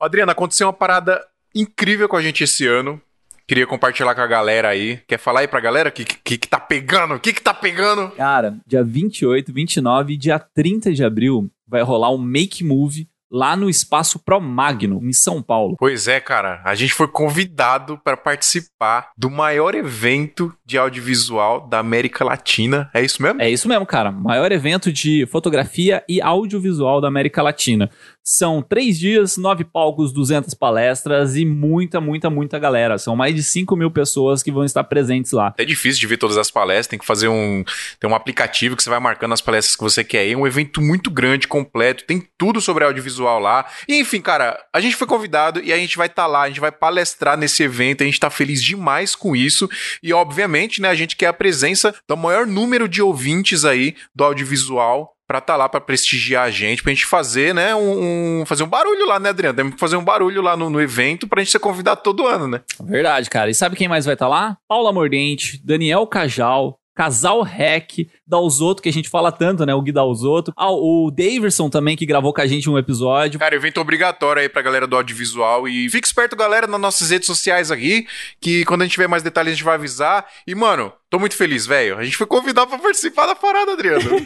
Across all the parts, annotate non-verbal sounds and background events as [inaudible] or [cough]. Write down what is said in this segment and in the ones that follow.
Adriana, aconteceu uma parada incrível com a gente esse ano. Queria compartilhar com a galera aí. Quer falar aí pra galera o que, que, que tá pegando? O que, que tá pegando? Cara, dia 28, 29 e dia 30 de abril vai rolar um Make Move lá no Espaço Pro Magno, em São Paulo. Pois é, cara. A gente foi convidado para participar do maior evento de audiovisual da América Latina. É isso mesmo? É isso mesmo, cara. Maior evento de fotografia e audiovisual da América Latina. São três dias, nove palcos, 200 palestras e muita, muita, muita galera. São mais de 5 mil pessoas que vão estar presentes lá. É difícil de ver todas as palestras, tem que fazer um. Tem um aplicativo que você vai marcando as palestras que você quer ir. É um evento muito grande, completo, tem tudo sobre audiovisual lá. E enfim, cara, a gente foi convidado e a gente vai estar tá lá, a gente vai palestrar nesse evento, a gente tá feliz demais com isso. E obviamente, né, a gente quer a presença do maior número de ouvintes aí do audiovisual pra estar tá lá para prestigiar a gente, pra gente fazer, né, um, um, fazer um barulho lá, né, Adriano? Temos que fazer um barulho lá no, no evento pra gente ser convidado todo ano, né? Verdade, cara. E sabe quem mais vai estar tá lá? Paula Mordente, Daniel Cajal, Casal Rec, Dalzotto, que a gente fala tanto, né? O Gui Dalzotto. Ah, o Daverson também, que gravou com a gente um episódio. Cara, evento obrigatório aí pra galera do audiovisual. E fique esperto, galera, nas nossas redes sociais aqui, que quando a gente tiver mais detalhes a gente vai avisar. E, mano, tô muito feliz, velho. A gente foi convidado pra participar da parada, Adriano. [laughs]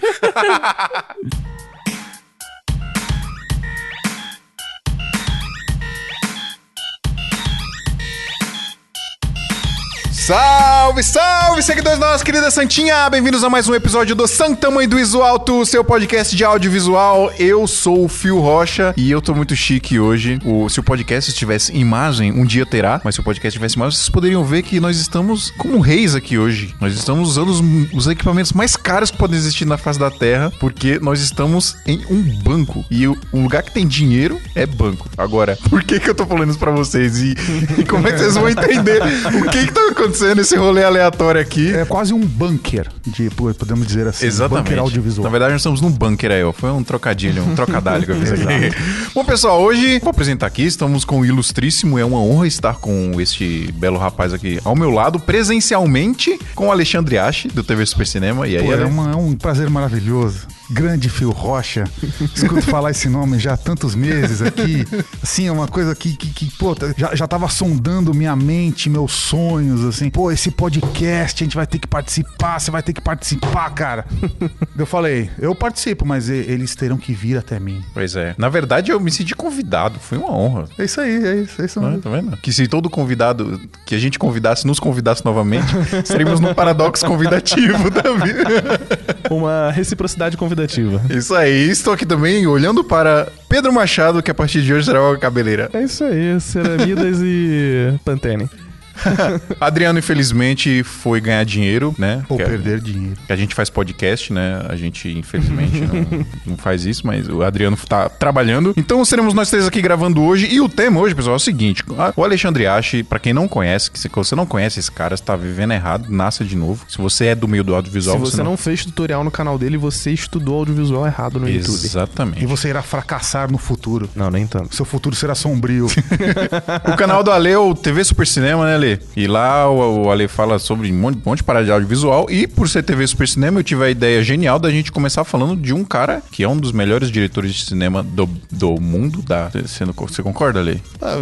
Salve, salve, seguidores da nossa querida Santinha! Bem-vindos a mais um episódio do Santa Mãe do Iso Alto, seu podcast de audiovisual. Eu sou o Fio Rocha e eu tô muito chique hoje. O, se o podcast tivesse imagem, um dia terá, mas se o podcast tivesse imagem, vocês poderiam ver que nós estamos como reis aqui hoje. Nós estamos usando os, os equipamentos mais caros que podem existir na face da Terra, porque nós estamos em um banco. E o, um lugar que tem dinheiro é banco. Agora, [laughs] por que que eu tô falando isso pra vocês? E, e como é que vocês vão entender o que que tá acontecendo? Acontecendo esse rolê aleatório aqui. É quase um bunker, de, podemos dizer assim. Exatamente. Bunker audiovisual. Na verdade, nós estamos num bunker aí, ó. Foi um trocadilho, um trocadilho que eu fiz aqui. [laughs] Bom, pessoal, hoje vou apresentar aqui. Estamos com o Ilustríssimo. É uma honra estar com este belo rapaz aqui ao meu lado, presencialmente, com o Alexandre Ache, do TV Super Cinema. E aí, Pô, é, é um prazer maravilhoso grande Fio Rocha. Escuto falar esse nome já há tantos meses aqui. Assim, é uma coisa que, que, que pô, já, já tava sondando minha mente, meus sonhos, assim. Pô, esse podcast, a gente vai ter que participar, você vai ter que participar, cara. eu falei, eu participo, mas eles terão que vir até mim. Pois é. Na verdade, eu me senti convidado, foi uma honra. É isso aí, é isso, é isso mesmo. tá vendo? Que se todo convidado, que a gente convidasse, nos convidasse novamente, [laughs] seríamos num paradoxo convidativo também. Uma reciprocidade convidativa [laughs] isso aí. Estou aqui também olhando para Pedro Machado, que a partir de hoje será uma cabeleira. É isso aí, ceramidas e Pantene. [laughs] Adriano, infelizmente, foi ganhar dinheiro, né? Ou que perder dinheiro. Que a gente faz podcast, né? A gente, infelizmente, não, [laughs] não, faz isso, mas o Adriano tá trabalhando. Então seremos nós três aqui gravando hoje. E o tema hoje, pessoal, é o seguinte: o Alexandre Ache, pra quem não conhece, que se você não conhece esse cara, está vivendo errado, nasça de novo. Se você é do meio do audiovisual. Se você, você não... não... fez tutorial no canal dele, você estudou audiovisual errado no Exatamente. YouTube. Exatamente. E você irá fracassar no futuro. Não, nem tanto. Seu futuro será sombrio. [laughs] o canal do Ale é o TV Super Cinema, né, Ale? E lá o, o Ale fala sobre um monte, um monte de parada de audiovisual. E por ser TV Super Cinema, eu tive a ideia genial da gente começar falando de um cara que é um dos melhores diretores de cinema do, do mundo. Da, você, você concorda, Ale? Ah,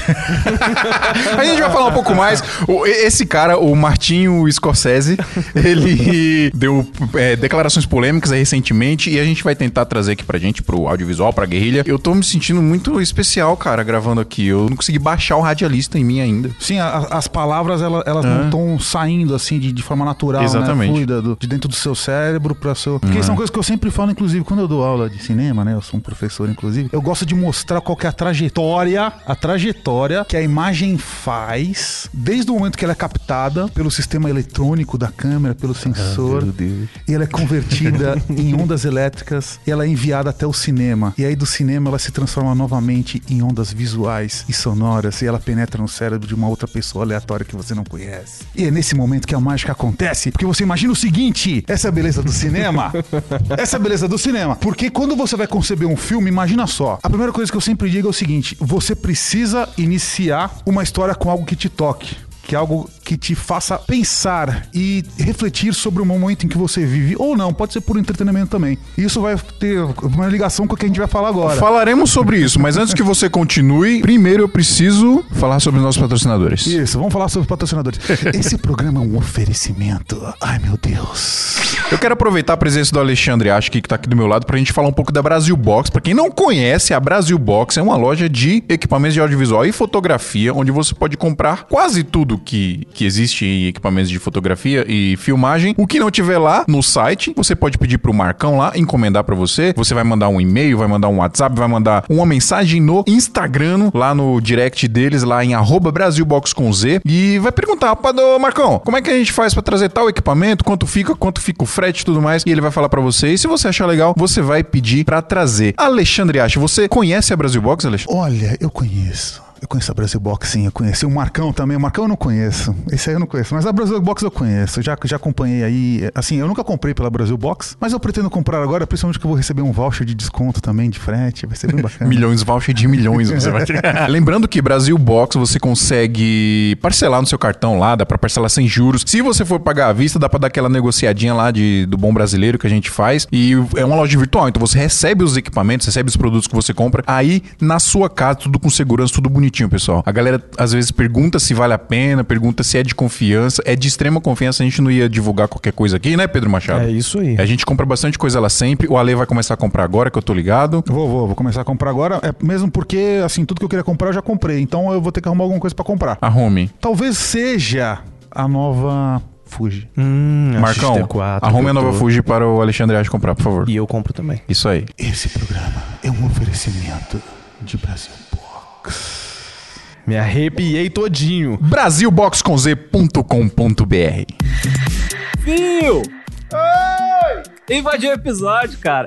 [laughs] a gente vai falar um pouco mais. Esse cara, o Martinho Scorsese, ele [laughs] deu é, declarações polêmicas recentemente e a gente vai tentar trazer aqui pra gente, pro audiovisual, pra guerrilha. Eu tô me sentindo muito especial, cara, gravando aqui. Eu não consegui baixar o radialista em mim ainda. Sim, a, as palavras, elas, elas não estão saindo assim de, de forma natural, né? Exatamente. né? Fluida, do, de dentro do seu cérebro para seu. Porque uhum. são coisas que eu sempre falo, inclusive, quando eu dou aula de cinema, né? Eu sou um professor, inclusive. Eu gosto de mostrar qual é a trajetória, a trajetória que a imagem faz desde o momento que ela é captada pelo sistema eletrônico da câmera, pelo sensor. Ah, e ela é convertida [laughs] em ondas elétricas e ela é enviada até o cinema. E aí do cinema ela se transforma novamente em ondas visuais e sonoras e ela penetra no cérebro de uma outra pessoa aleatória que você não conhece. E é nesse momento que a mágica acontece, porque você imagina o seguinte: essa é a beleza do cinema. [laughs] essa é a beleza do cinema. Porque quando você vai conceber um filme, imagina só. A primeira coisa que eu sempre digo é o seguinte: você precisa iniciar uma história com algo que te toque. Que é algo que te faça pensar e refletir sobre o momento em que você vive, ou não, pode ser por entretenimento também. Isso vai ter uma ligação com o que a gente vai falar agora. Falaremos sobre isso, mas antes que você continue, primeiro eu preciso falar sobre os nossos patrocinadores. Isso, vamos falar sobre patrocinadores. [laughs] Esse programa é um oferecimento. Ai, meu Deus. Eu quero aproveitar a presença do Alexandre Acho que tá aqui do meu lado pra gente falar um pouco da Brasil Box. Pra quem não conhece, a Brasil Box é uma loja de equipamentos de audiovisual e fotografia, onde você pode comprar quase tudo que, que existe em equipamentos de fotografia e filmagem. O que não tiver lá no site, você pode pedir pro Marcão lá encomendar pra você. Você vai mandar um e-mail, vai mandar um WhatsApp, vai mandar uma mensagem no Instagram, lá no direct deles, lá em arroba Brasilbox com Z, e vai perguntar, "Pá, do Marcão, como é que a gente faz pra trazer tal equipamento, quanto fica, quanto fica o frete e tudo mais, e ele vai falar pra você. E se você achar legal, você vai pedir pra trazer. Alexandre Acha, você conhece a Brasil Box, Alexandre? Olha, eu conheço. Eu conheço a Brasil Box, sim, eu conheci o Marcão também. O Marcão eu não conheço. Esse aí eu não conheço. Mas a Brasil Box eu conheço. Já, já acompanhei aí. Assim, eu nunca comprei pela Brasil Box, mas eu pretendo comprar agora, principalmente que eu vou receber um voucher de desconto também, de frete. Vai ser bem bacana. [laughs] Milhões, voucher de milhões você vai ter. [laughs] Lembrando que Brasil Box você consegue parcelar no seu cartão lá, dá pra parcelar sem juros. Se você for pagar à vista, dá pra dar aquela negociadinha lá de, do bom brasileiro que a gente faz. E é uma loja virtual, então você recebe os equipamentos, recebe os produtos que você compra aí na sua casa, tudo com segurança, tudo bonitinho, pessoal. A galera às vezes pergunta se vale a pena, pergunta se é de confiança. É de extrema confiança, a gente não ia divulgar qualquer coisa aqui, né, Pedro Machado? É isso aí. A gente compra bastante coisa lá sempre. O Ale vai começar a comprar agora, que eu tô ligado. Vou, vou, vou começar a comprar agora. É mesmo porque, assim, tudo que eu queria comprar eu já comprei. Então eu vou ter que arrumar alguma coisa pra comprar. A Home. Talvez seja a nova Fuji. Hum, a Marcão, XT4 arrume a nova tô- Fuji para o Alexandre Age comprar, por favor. E eu compro também. Isso aí. Esse programa é um oferecimento de Brasil Box. Me arrepiei todinho. Brasilboxconz.com.br Viu? Invadiu o episódio, cara.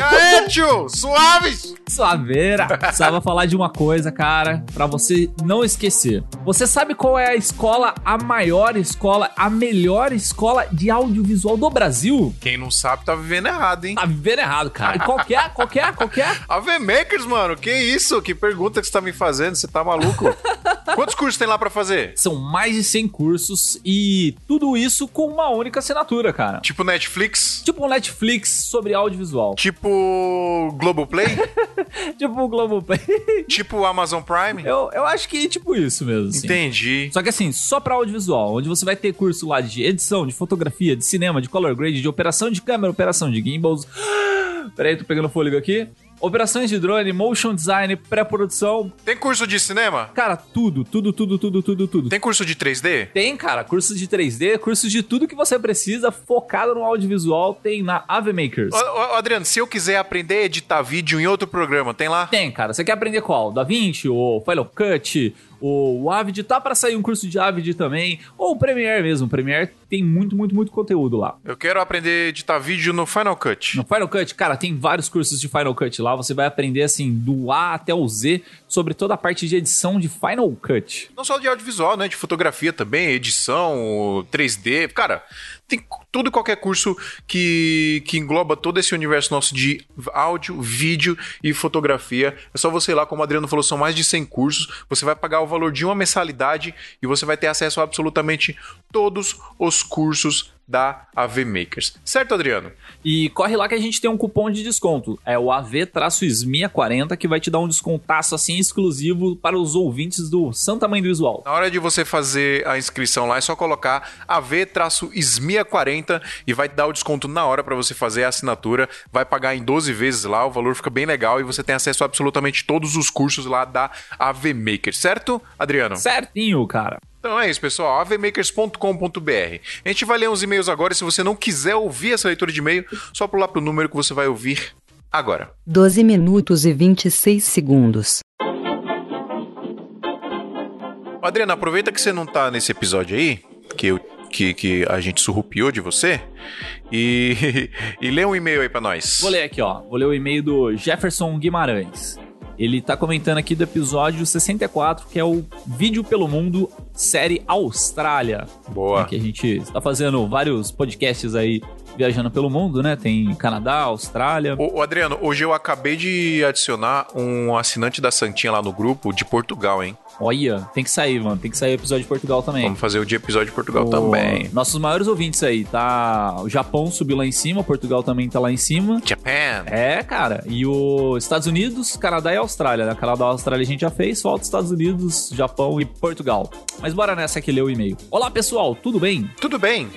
Aê, tio! Suaves! Suaveira. Precisava falar de uma coisa, cara, pra você não esquecer. Você sabe qual é a escola, a maior escola, a melhor escola de audiovisual do Brasil? Quem não sabe tá vivendo errado, hein? Tá vivendo errado, cara. E qual que é? Qual que é? É? [laughs] AV Makers, mano, que isso? Que pergunta que você tá me fazendo? Você tá maluco? [laughs] Quantos cursos tem lá pra fazer? São mais de 100 cursos e tudo isso com uma única assinatura, cara. Tipo Netflix? Tipo um Netflix sobre audiovisual. Tipo Globoplay? [laughs] tipo Globoplay. tipo Amazon Prime? Eu, eu acho que é tipo isso mesmo, assim. Entendi. Só que assim, só pra audiovisual, onde você vai ter curso lá de edição, de fotografia, de cinema, de color grade, de operação de câmera, operação de gimbals. [gasps] Peraí, tô pegando fôlego aqui. Operações de drone, motion design, pré-produção. Tem curso de cinema? Cara, tudo, tudo, tudo, tudo, tudo, tudo. Tem curso de 3D? Tem, cara, cursos de 3D, cursos de tudo que você precisa focado no audiovisual, tem na Ave Makers. Ô, ô, Adriano, se eu quiser aprender a editar vídeo em outro programa, tem lá? Tem, cara. Você quer aprender qual? DaVinci, o Final Cut, o, Avid? Tá pra sair um curso de Avid também. Ou o Premiere mesmo. O Premiere tem muito, muito, muito conteúdo lá. Eu quero aprender a editar vídeo no Final Cut. No Final Cut, cara, tem vários cursos de Final Cut lá. Você vai aprender, assim, do A até o Z sobre toda a parte de edição de Final Cut. Não só de audiovisual, né? De fotografia também, edição, 3D. Cara, tem tudo e qualquer curso que, que engloba todo esse universo nosso de áudio, vídeo e fotografia. É só você ir lá, como o Adriano falou, são mais de 100 cursos. Você vai pagar o valor de uma mensalidade e você vai ter acesso a absolutamente todos os cursos da AV Makers. Certo, Adriano? E corre lá que a gente tem um cupom de desconto. É o AV-SMIA40 que vai te dar um descontaço assim exclusivo para os ouvintes do Santa Mãe do Visual. Na hora de você fazer a inscrição lá, é só colocar AV-SMIA40 e vai te dar o desconto na hora para você fazer a assinatura. Vai pagar em 12 vezes lá, o valor fica bem legal e você tem acesso a absolutamente todos os cursos lá da AV Maker, certo, Adriano? Certinho, cara. Então é isso, pessoal. avmakers.com.br. A gente vai ler uns e-mails agora. e Se você não quiser ouvir essa leitura de e-mail, só pular pro número que você vai ouvir agora. 12 minutos e 26 segundos. Adriano, aproveita que você não tá nesse episódio aí, que, eu, que, que a gente surrupiou de você, e, [laughs] e lê um e-mail aí pra nós. Vou ler aqui, ó. Vou ler o e-mail do Jefferson Guimarães. Ele tá comentando aqui do episódio 64, que é o Vídeo pelo Mundo, série Austrália. Boa. Que a gente está fazendo vários podcasts aí viajando pelo mundo, né? Tem Canadá, Austrália. Ô, ô, Adriano, hoje eu acabei de adicionar um assinante da Santinha lá no grupo de Portugal, hein? Olha, tem que sair, mano. Tem que sair o episódio de Portugal também. Vamos fazer o de episódio de Portugal O- também. Nossos maiores ouvintes aí, tá? O Japão subiu lá em cima, Portugal também tá lá em cima. Japan. É, cara. E os Estados Unidos, Canadá e Austrália. né? Canadá e Austrália a gente já fez, falta Estados Unidos, Japão e Portugal. Mas bora nessa que leu o e-mail. Olá, pessoal, tudo bem? [laughs] Tudo bem?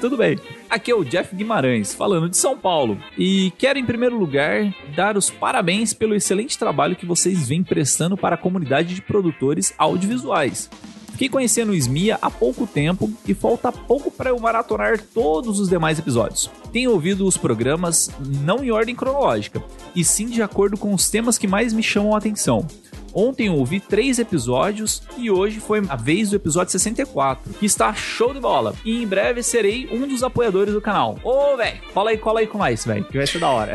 tudo bem. Aqui é o Jeff Guimarães, falando de São Paulo. E quero, em primeiro lugar, dar os parabéns pelo excelente trabalho que vocês vêm prestando para a comunidade de produtores audiovisuais. Fiquei conhecendo o Smia há pouco tempo e falta pouco para eu maratonar todos os demais episódios. Tenho ouvido os programas não em ordem cronológica, e sim de acordo com os temas que mais me chamam a atenção. Ontem eu ouvi três episódios e hoje foi a vez do episódio 64, que está show de bola. E em breve serei um dos apoiadores do canal. Ô, velho, cola aí, cola aí com mais, velho, que vai ser da hora.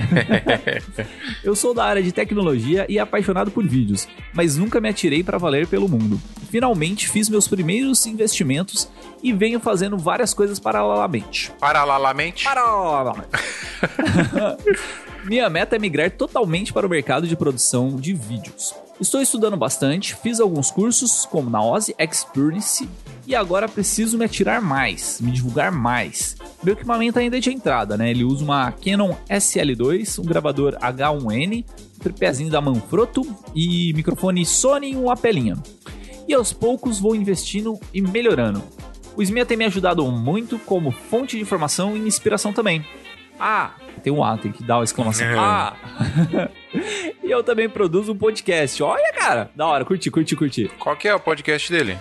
[laughs] eu sou da área de tecnologia e apaixonado por vídeos, mas nunca me atirei para valer pelo mundo. Finalmente fiz meus primeiros investimentos e venho fazendo várias coisas paralelamente. Paralelamente. Paralelamente. [laughs] [laughs] Minha meta é migrar totalmente para o mercado de produção de vídeos. Estou estudando bastante, fiz alguns cursos, como na Ozzy Experience, e agora preciso me atirar mais, me divulgar mais. Meu equipamento ainda é de entrada, né? Ele usa uma Canon SL2, um gravador H1N, um tripézinho da Manfrotto e microfone Sony e um lapelinha. E aos poucos vou investindo e melhorando. O Smia tem me ajudado muito como fonte de informação e inspiração também. Ah, tem um A, tem que dar uma exclamação. Ah! [laughs] [laughs] e eu também produzo um podcast. Olha, cara, da hora, curti, curti, curti. Qual que é o podcast dele?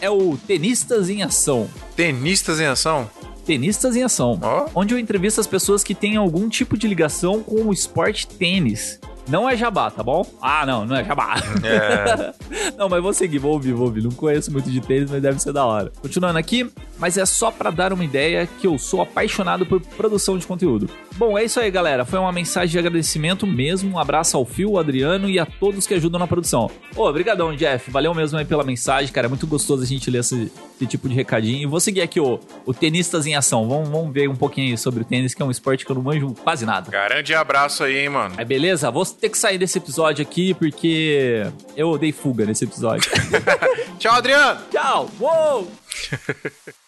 É o Tenistas em Ação. Tenistas em Ação? Tenistas em Ação. Ó. Onde eu entrevisto as pessoas que têm algum tipo de ligação com o esporte tênis. Não é jabá, tá bom? Ah, não, não é jabá. É. [laughs] Não, mas vou seguir, vou ouvir, vou ouvir. Não conheço muito de tênis, mas deve ser da hora. Continuando aqui, mas é só pra dar uma ideia que eu sou apaixonado por produção de conteúdo. Bom, é isso aí, galera. Foi uma mensagem de agradecimento mesmo. Um abraço ao Fio, ao Adriano e a todos que ajudam na produção. Ô, obrigadão, Jeff. Valeu mesmo aí pela mensagem, cara. É muito gostoso a gente ler esse, esse tipo de recadinho. E vou seguir aqui o, o Tenistas em Ação. Vamos, vamos ver um pouquinho aí sobre o tênis, que é um esporte que eu não manjo quase nada. Grande abraço aí, hein, mano. Aí, beleza? Vou ter que sair desse episódio aqui porque eu dei fuga nesse episódio. [laughs] Tchau, Adriano. Tchau! Uou! [laughs]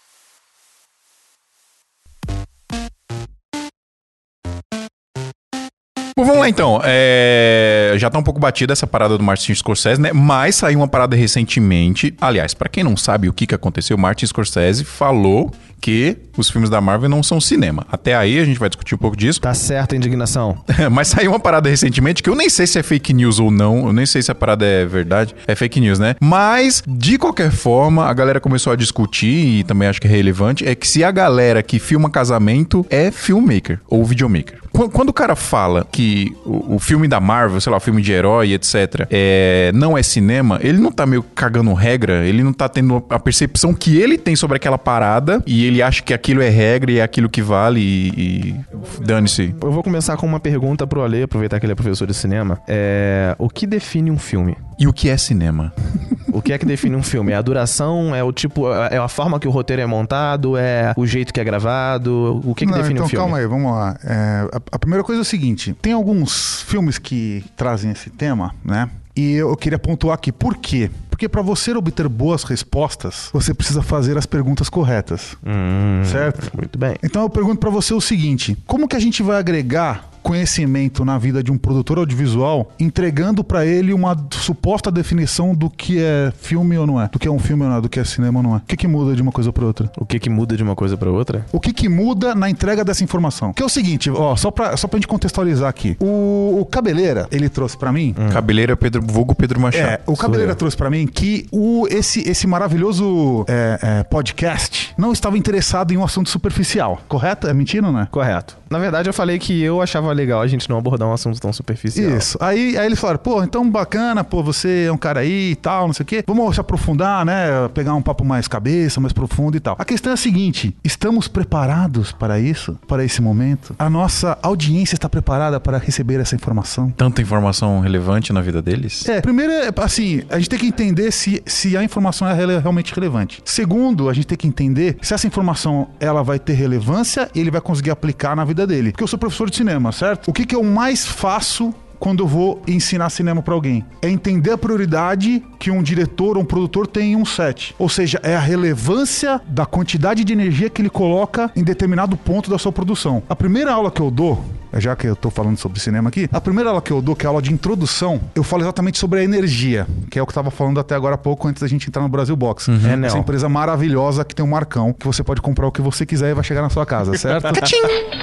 vamos lá então. É, Já tá um pouco batida essa parada do Martin Scorsese, né? Mas saiu uma parada recentemente. Aliás, pra quem não sabe o que, que aconteceu, Martin Scorsese falou que os filmes da Marvel não são cinema. Até aí a gente vai discutir um pouco disso. Tá certa a indignação. [laughs] Mas saiu uma parada recentemente que eu nem sei se é fake news ou não. Eu nem sei se a parada é verdade. É fake news, né? Mas, de qualquer forma, a galera começou a discutir, e também acho que é relevante, é que se a galera que filma casamento é filmmaker ou videomaker. Qu- Quando o cara fala que o, o filme da Marvel, sei lá, o filme de herói, etc., é, não é cinema, ele não tá meio cagando regra, ele não tá tendo a percepção que ele tem sobre aquela parada e ele acha que aquilo é regra e é aquilo que vale e, e dane-se. Eu vou começar com uma pergunta pro Ale, aproveitar que ele é professor de cinema. É, o que define um filme? E o que é cinema? [laughs] O que é que define um filme? É a duração? É o tipo. É a forma que o roteiro é montado? É o jeito que é gravado? O que, que Não, define então, um filme? calma aí, vamos lá. É, a, a primeira coisa é o seguinte: tem alguns filmes que trazem esse tema, né? E eu queria pontuar aqui, por quê? Porque para você obter boas respostas, você precisa fazer as perguntas corretas, Hum, certo? Muito bem. Então eu pergunto pra você o seguinte: como que a gente vai agregar conhecimento na vida de um produtor audiovisual, entregando pra ele uma suposta definição do que é filme ou não é, do que é um filme ou não é, do que é cinema ou não é? O que, que muda de uma coisa pra outra? O que que muda de uma coisa pra outra? O que, que muda na entrega dessa informação? Que é o seguinte, ó, só pra, só pra gente contextualizar aqui. O, o Cabeleira, ele trouxe pra mim. Cabeleira Pedro, vulgo Pedro Machado. É, o Cabeleira trouxe pra mim que o, esse, esse maravilhoso é, é, podcast não estava interessado em um assunto superficial, correto? É mentira ou não é? Correto. Na verdade, eu falei que eu achava legal a gente não abordar um assunto tão superficial. Isso. Aí, aí eles falaram, pô, então bacana, pô, você é um cara aí e tal, não sei o quê. Vamos se aprofundar, né? Pegar um papo mais cabeça, mais profundo e tal. A questão é a seguinte: estamos preparados para isso? Para esse momento? A nossa audiência está preparada para receber essa informação? Tanta informação relevante na vida deles? É, primeiro, é, assim, a gente tem que entender se, se a informação é realmente relevante. Segundo, a gente tem que entender se essa informação ela vai ter relevância e ele vai conseguir aplicar na vida dele. Porque eu sou professor de cinema, certo? O que, que eu mais faço quando eu vou ensinar cinema pra alguém? É entender a prioridade que um diretor ou um produtor tem em um set. Ou seja, é a relevância da quantidade de energia que ele coloca em determinado ponto da sua produção. A primeira aula que eu dou já que eu tô falando sobre cinema aqui, a primeira aula que eu dou, que é a aula de introdução, eu falo exatamente sobre a energia, que é o que eu tava falando até agora há pouco, antes da gente entrar no Brasil Box. É, não. Essa empresa maravilhosa que tem um marcão, que você pode comprar o que você quiser e vai chegar na sua casa, [laughs] certo?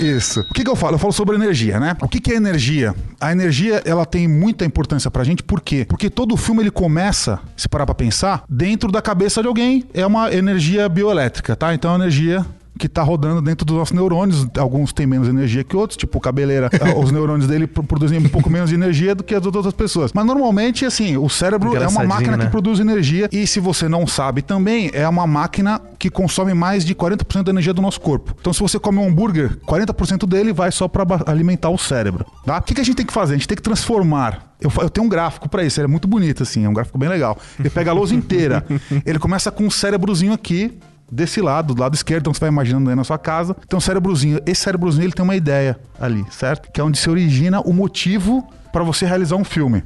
Isso. O que, que eu falo? Eu falo sobre energia, né? O que, que é energia? A energia, ela tem muita importância pra gente, por quê? Porque todo filme ele começa, se parar pra pensar, dentro da cabeça de alguém, é uma energia bioelétrica, tá? Então é energia que tá rodando dentro dos nossos neurônios. Alguns têm menos energia que outros, tipo o cabeleira, [laughs] os neurônios dele pro- produzem um pouco menos de energia do que as das outras pessoas. Mas normalmente, assim, o cérebro é uma máquina né? que produz energia e se você não sabe também, é uma máquina que consome mais de 40% da energia do nosso corpo. Então se você come um hambúrguer, 40% dele vai só para alimentar o cérebro, tá? O que, que a gente tem que fazer? A gente tem que transformar eu, eu tenho um gráfico pra isso, ele é muito bonito, assim, é um gráfico bem legal. Ele pega a lousa inteira. [laughs] Ele começa com um cérebrozinho aqui, desse lado, do lado esquerdo, então você vai imaginando aí na sua casa. Tem um cérebrozinho. Esse cérebrozinho ele tem uma ideia ali, certo? Que é onde se origina o motivo pra você realizar um filme.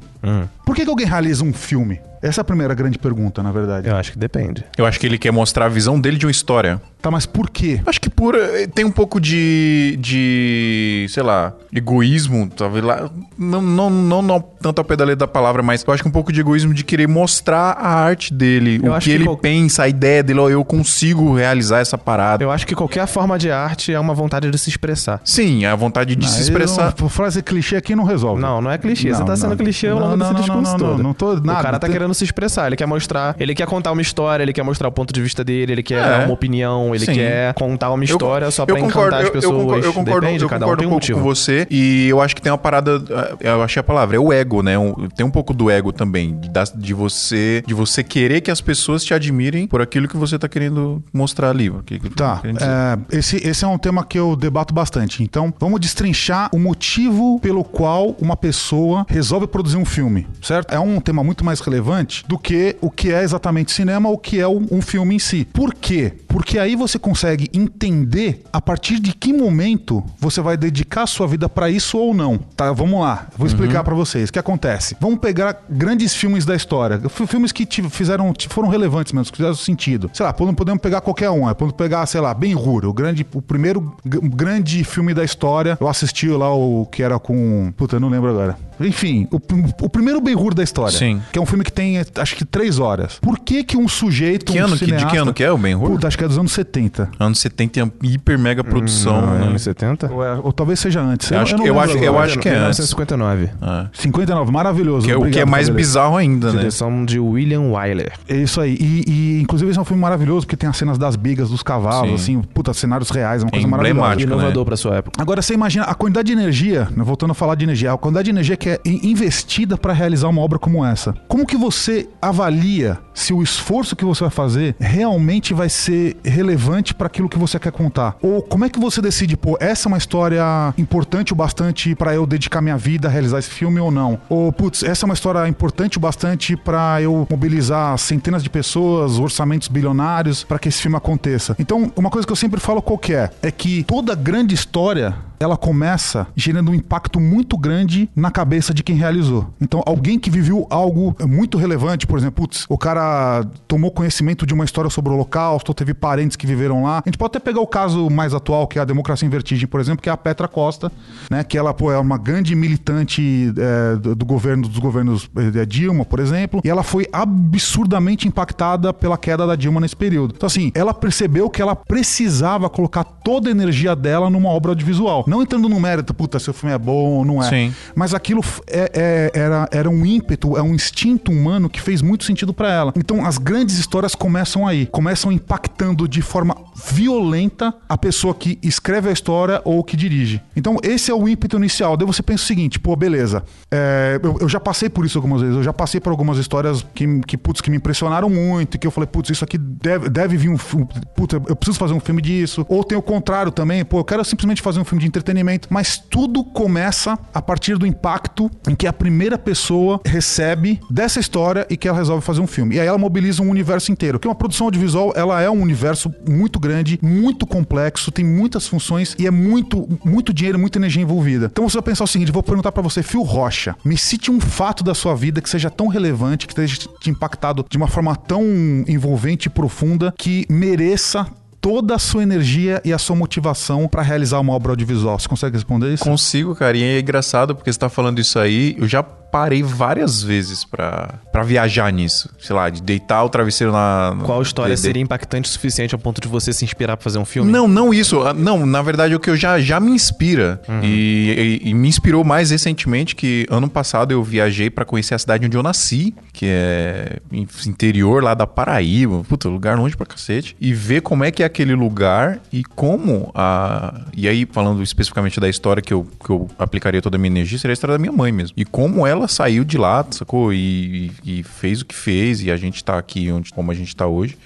Por que, que alguém realiza um filme? Essa é a primeira grande pergunta, na verdade. Eu acho que depende. Eu acho que ele quer mostrar a visão dele de uma história. Tá, mas por quê? Acho que por. eh, Tem um pouco de. de. sei lá. egoísmo, talvez lá. Não, não, não, não tanto ao pé da palavra, mas eu acho que um pouco de egoísmo de querer mostrar a arte dele, Eu o acho que, que ele qual- pensa, a ideia dele, ó, eu consigo realizar essa parada. Eu acho que qualquer forma de arte é uma vontade de se expressar. Sim, a vontade de se expressar. não- frase clichê aqui não resolve. Não, não é clichê. Não, Você tá sendo clichê ao Não, não, desse não, discurso não, não, todo. não tô nada. O cara tá querendo se expressar, ele quer mostrar, ele quer contar uma história, ele quer mostrar o ponto de vista dele, ele quer É. uma opinião, ele Sim. quer contar uma história só pra eu encantar as eu- pessoas. Eu concordo, eu concordo, Depende, eu cada um concordo tem um um pouco com você. E eu acho que tem uma parada. eh, Eu achei a palavra, é o ego, né? Um- Tem um pouco do ego também. De, de você de você querer que as pessoas te admirem por aquilo que você tá querendo mostrar ali. que- que Tá, é, esse, esse é um tema que eu debato bastante. Então, vamos destrinchar o motivo pelo qual uma pessoa resolve produzir um filme, certo? É um tema muito mais relevante do que o que é exatamente cinema ou o que é um, um filme em si. Por quê? Porque aí você consegue entender a partir de que momento você vai dedicar sua vida pra isso ou não. Tá, vamos lá. Vou explicar pra vocês o que acontece. Vamos pegar grandes filmes da história, filmes que fizeram, foram relevantes mesmo, que fizeram sentido. Sei lá, podemos podemos pegar qualquer um. é, Podemos pegar, sei lá, Ben Hur, o grande, o primeiro grande filme da história. Eu assisti lá o que era com, puta, eu não lembro agora. Enfim, o, o primeiro Ben Hur da história. Sim. Que é um filme que tem, acho que três horas. Por que que um sujeito, Que um ano que- de que cineasta- ano que é o Ben Hur? Puta, acho que é dos anos 70. Anos 70 tem hiper mega produção. Não, é né? anos 70? Ou, é- ou talvez seja antes. Eu acho não que- eu lembro acho- eu acho que é antes. 1959. É. 59, maravilhoso. Que é, o que é mais bizarro ainda, né? Direção de William Wyler. É isso aí. E, e, inclusive, esse é um filme maravilhoso, porque tem as cenas das bigas, dos cavalos, Sim. assim, puta, cenários reais, é uma É coisa maravilhosa. né? Inovador pra sua época. Agora você imagina a quantidade de energia, né, voltando a falar de energia, a quantidade de energia que é in- investida para realizar uma obra como essa. Como que você avalia se o esforço que você vai fazer realmente vai ser relevante para aquilo que você quer contar? Ou como é que você decide, pô, essa é uma história importante o bastante para eu dedicar minha vida a realizar esse filme ou não? Ou, putz, essa é uma história importante o bastante para eu mobilizar centenas de pessoas, orçamentos bilionários para que esse filme aconteça. Então, uma coisa que eu sempre falo qual que é, é que toda grande história ela começa gerando um impacto muito grande na cabeça de quem realizou. Então, alguém que viveu algo muito relevante, por exemplo, putz, o cara tomou conhecimento de uma história sobre o Holocausto, ou teve parentes que viveram lá. A gente pode até pegar o caso mais atual, que é a democracia em vertigem, por exemplo, que é a Petra Costa, né? Que ela, pô, é uma grande militante é, do, governo, dos governos é, Dilma, por exemplo, e ela foi absurdamente impactada pela queda da Dilma nesse período. Então, assim, ela percebeu que ela precisava colocar toda a energia dela numa obra audiovisual. Não entrando no mérito, puta, se o filme é bom ou não é. Sim. Mas aquilo é- é- era, era um ímpeto, é um instinto humano que fez muito sentido pra ela. Então as grandes histórias começam aí. Começam impactando de forma violenta a pessoa que escreve a história ou que dirige. Então esse é o ímpeto inicial. Daí você pensa o seguinte, pô, beleza. é, eu, eu já passei por isso algumas vezes. Eu já passei por algumas histórias que, que, putz, que me impressionaram muito. Que eu falei, putz, isso aqui deve, deve vir um filme. Putz, eu preciso fazer um filme disso. Ou tem o contrário também. Pô, eu quero simplesmente fazer um filme de entretenimento. Mas tudo começa a partir do impacto em que a primeira pessoa recebe dessa história e que ela resolve fazer um filme. E aí ela mobiliza um universo inteiro. Porque uma produção audiovisual, ela é um universo muito grande, muito complexo, tem muitas funções e é muito, muito dinheiro, muita energia envolvida. Então você vai pensar o seguinte, vou perguntar pra você, Phil Rocha, me cite um fato da sua vida que seja tão relevante, que tenha te impactado de uma forma tão envolvente e profunda que mereça toda a sua energia e a sua motivação pra realizar uma obra audiovisual. Você consegue responder isso? Consigo, cara. E é engraçado porque você tá falando isso aí. Eu já parei várias vezes pra, pra viajar nisso. Sei lá, de deitar o travesseiro na. Qual história de- seria impactante o suficiente ao ponto de você se inspirar pra fazer um filme? Não, não isso. Ah, Não, na verdade, o que eu já, já me inspira. E, e- e me inspirou mais recentemente que ano passado eu viajei pra conhecer a cidade onde eu nasci, que é in- interior lá da Paraíba. Puta, lugar longe pra cacete. E ver como é que é aquele lugar e como a. E aí, falando especificamente da história que eu, que eu aplicaria toda a minha energia, seria a história da minha mãe mesmo. E como ela saiu de lá, sacou? E, e fez o que fez, e a gente tá aqui onde, como a gente tá hoje.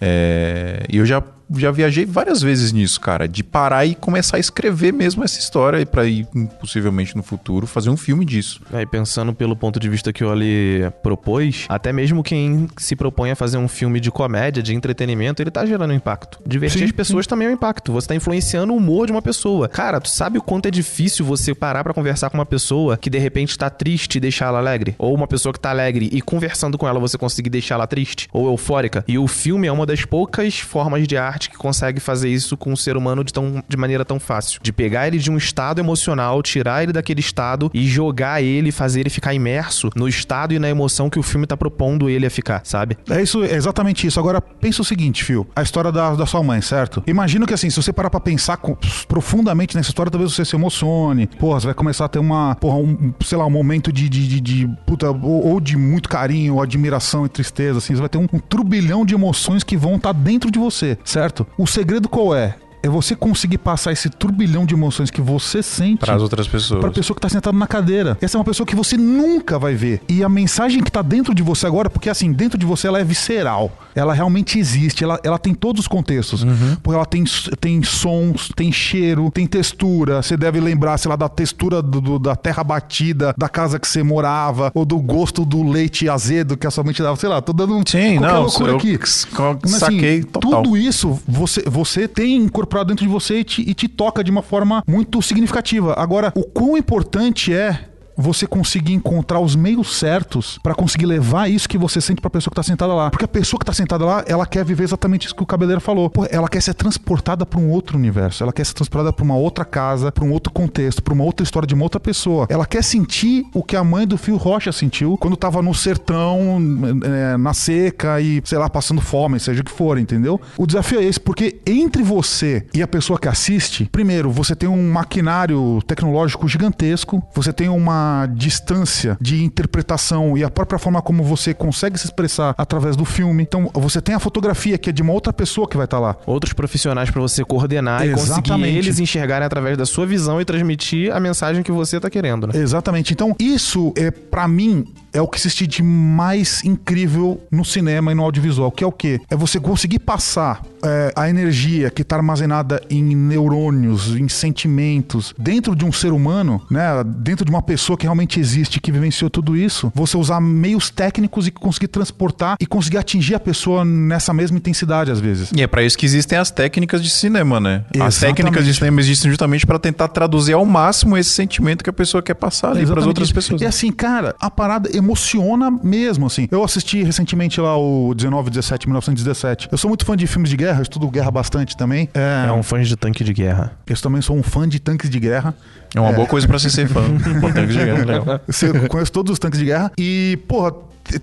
É, E eu já, já viajei várias vezes nisso, cara, de parar e começar a escrever mesmo essa história e pra ir, possivelmente no futuro, fazer um filme disso. Aí, pensando pelo ponto de vista que o Ali propôs, até mesmo quem se propõe a fazer um filme de comédia, de entretenimento, ele tá gerando impacto. Divertir Sim, as pessoas também é um impacto. Você tá influenciando o humor de uma pessoa. Cara, tu sabe o quanto é difícil você parar pra conversar com uma pessoa que de repente tá triste e deixar ela alegre? Ou uma pessoa que tá alegre e conversando com ela você conseguir deixar ela triste? Ou eufórica? E o filme é uma das poucas formas de arte que consegue fazer isso com o ser humano de, tão, de maneira tão fácil. De pegar ele de um estado emocional, tirar ele daquele estado e jogar ele, fazer ele ficar imerso no estado e na emoção que o filme tá propondo ele a ficar, sabe? É isso, é exatamente isso. Agora, pensa o seguinte, Phil. A história da, da sua mãe, certo? Imagino que assim, se você parar pra pensar com- profundamente nessa história, talvez você se emocione. Porra, você vai começar a ter uma, porra, um, sei lá, um momento de, de, de, de puta, ou, ou de muito carinho, ou admiração e tristeza, assim. Você vai ter um, um turbilhão de emoções que vão estar dentro de você, certo? O segredo qual é? É você conseguir passar esse turbilhão de emoções que você sente Para as outras pessoas. Pra pessoa que tá sentada na cadeira. Essa é uma pessoa que você nunca vai ver. E a mensagem que tá dentro de você agora, porque assim, dentro de você ela é visceral. Ela realmente existe, ela, ela tem todos os contextos. Uhum. Porque ela tem, tem sons, tem cheiro, tem textura. Você deve lembrar, sei lá, da textura do- do- da terra batida, da casa que você morava, ou do gosto do leite azedo que a sua mãe te dava. Sei lá, tô dando um Sim, qualquer não, loucura eu aqui. s- Mas, assim, saquei total. Tudo isso você, você tem incorporado dentro de você e te, e te toca de uma forma muito significativa. Agora, o quão importante é você conseguir encontrar os meios certos pra conseguir levar isso que você sente pra pessoa que tá sentada lá. Porque a pessoa que tá sentada lá, ela quer viver exatamente isso que o cabeleiro falou. Pô, ela quer ser transportada pra um outro universo. Ela quer ser transportada pra uma outra casa, pra um outro contexto, pra uma outra história de uma outra pessoa. Ela quer sentir o que a mãe do Fio Rocha sentiu quando tava no sertão, é, na seca e, sei lá, passando fome, seja o que for, entendeu? O desafio é esse, porque entre você e a pessoa que assiste, primeiro, você tem um maquinário tecnológico gigantesco, você tem uma distância de interpretação e a própria forma como você consegue se expressar através do filme. Então, você tem a fotografia que é de uma outra pessoa que vai estar lá. Outros profissionais pra você coordenar e conseguir Exatamente. eles enxergarem através da sua visão e transmitir a mensagem que você tá querendo, né? Exatamente. Então, isso é para mim é o que existe de mais incrível no cinema e no audiovisual, que é o quê? É você conseguir passar é, a energia que está armazenada em neurônios, em sentimentos, dentro de um ser humano, né? Dentro de uma pessoa que realmente existe, que vivenciou tudo isso, você usar meios técnicos e conseguir transportar e conseguir atingir a pessoa nessa mesma intensidade, às vezes. E é pra isso que existem as técnicas de cinema, né? As Exatamente. técnicas de cinema existem justamente pra tentar traduzir ao máximo esse sentimento que a pessoa quer passar ali pras Exatamente outras pessoas. E assim, cara, a parada emociona mesmo, assim. Eu assisti recentemente lá o 19, 17, 1917. Eu sou muito fã de filmes de guerra, eu estudo guerra bastante também. É, É um fã de tanque de guerra. Eu também sou um fã de tanques de guerra. É uma boa coisa pra você ser fã. Pô, [laughs] tanque de guerra, legal. Eu conheço todos os tanques de guerra. E, porra,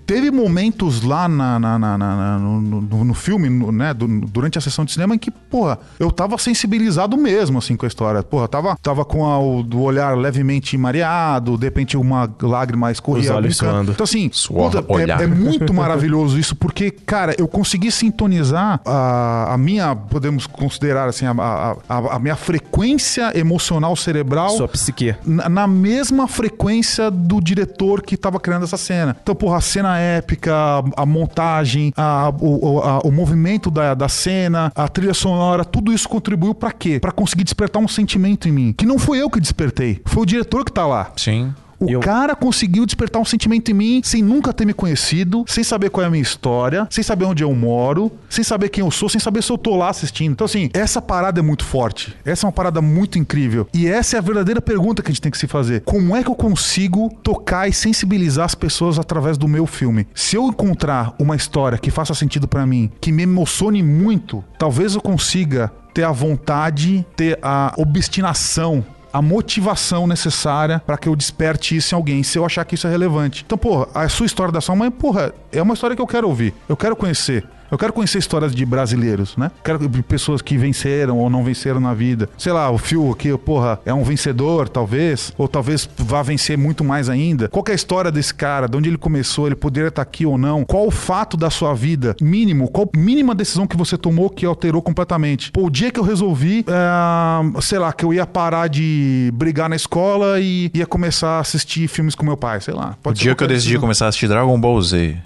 teve momentos lá na, na- na- na- na- no, no- no filme, no- né, du- durante a sessão de cinema, em que, porra, eu tava sensibilizado mesmo, assim, com a história. Porra, tava, tava com a- o do olhar levemente mareado, de repente uma lágrima escorria. Os olhos suando. Então, assim, puta, é, é muito maravilhoso isso, porque, cara, eu consegui sintonizar a, a minha, podemos considerar assim, a, a- a- minha frequência emocional cerebral Sua psique. na, na mesma frequência do diretor que tava criando essa cena. Então, porra, cena épica, a, a montagem, a- o, a- o movimento da, da cena, a trilha sonora, tudo isso contribuiu pra quê? Pra conseguir despertar um sentimento em mim. Que não foi eu que despertei, foi o diretor que tá lá. Sim. O Eu- cara conseguiu despertar um sentimento em mim sem nunca ter me conhecido, sem saber qual é a minha história, sem saber onde eu moro, sem saber quem eu sou, sem saber se eu tô lá assistindo. Então, assim, essa parada é muito forte. Essa é uma parada muito incrível. E essa é a verdadeira pergunta que a gente tem que se fazer. Como é que eu consigo tocar e sensibilizar as pessoas através do meu filme? Se eu encontrar uma história que faça sentido pra mim, que me emocione muito, talvez eu consiga ter a vontade, ter a obstinação a motivação necessária pra que eu desperte isso em alguém, se eu achar que isso é relevante. Então, porra, a sua história da sua mãe, porra, é uma história que eu quero ouvir. Eu quero conhecer. Eu quero conhecer histórias de brasileiros, né? Quero de pessoas que venceram ou não venceram na vida. Sei lá, o Phil aqui, porra, é um vencedor, talvez, ou talvez vá vencer muito mais ainda. Qual que é a história desse cara? De onde ele começou? Ele poderia estar aqui ou não? Qual o fato da sua vida mínimo? Qual a mínima decisão que você tomou que alterou completamente? Pô, o dia que eu resolvi, é, sei lá, que eu ia parar de brigar na escola e ia começar a assistir filmes com meu pai, sei lá. O dia que eu decidi decisão. começar a assistir Dragon Ball Z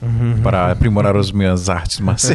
para aprimorar as minhas artes marciais. [laughs]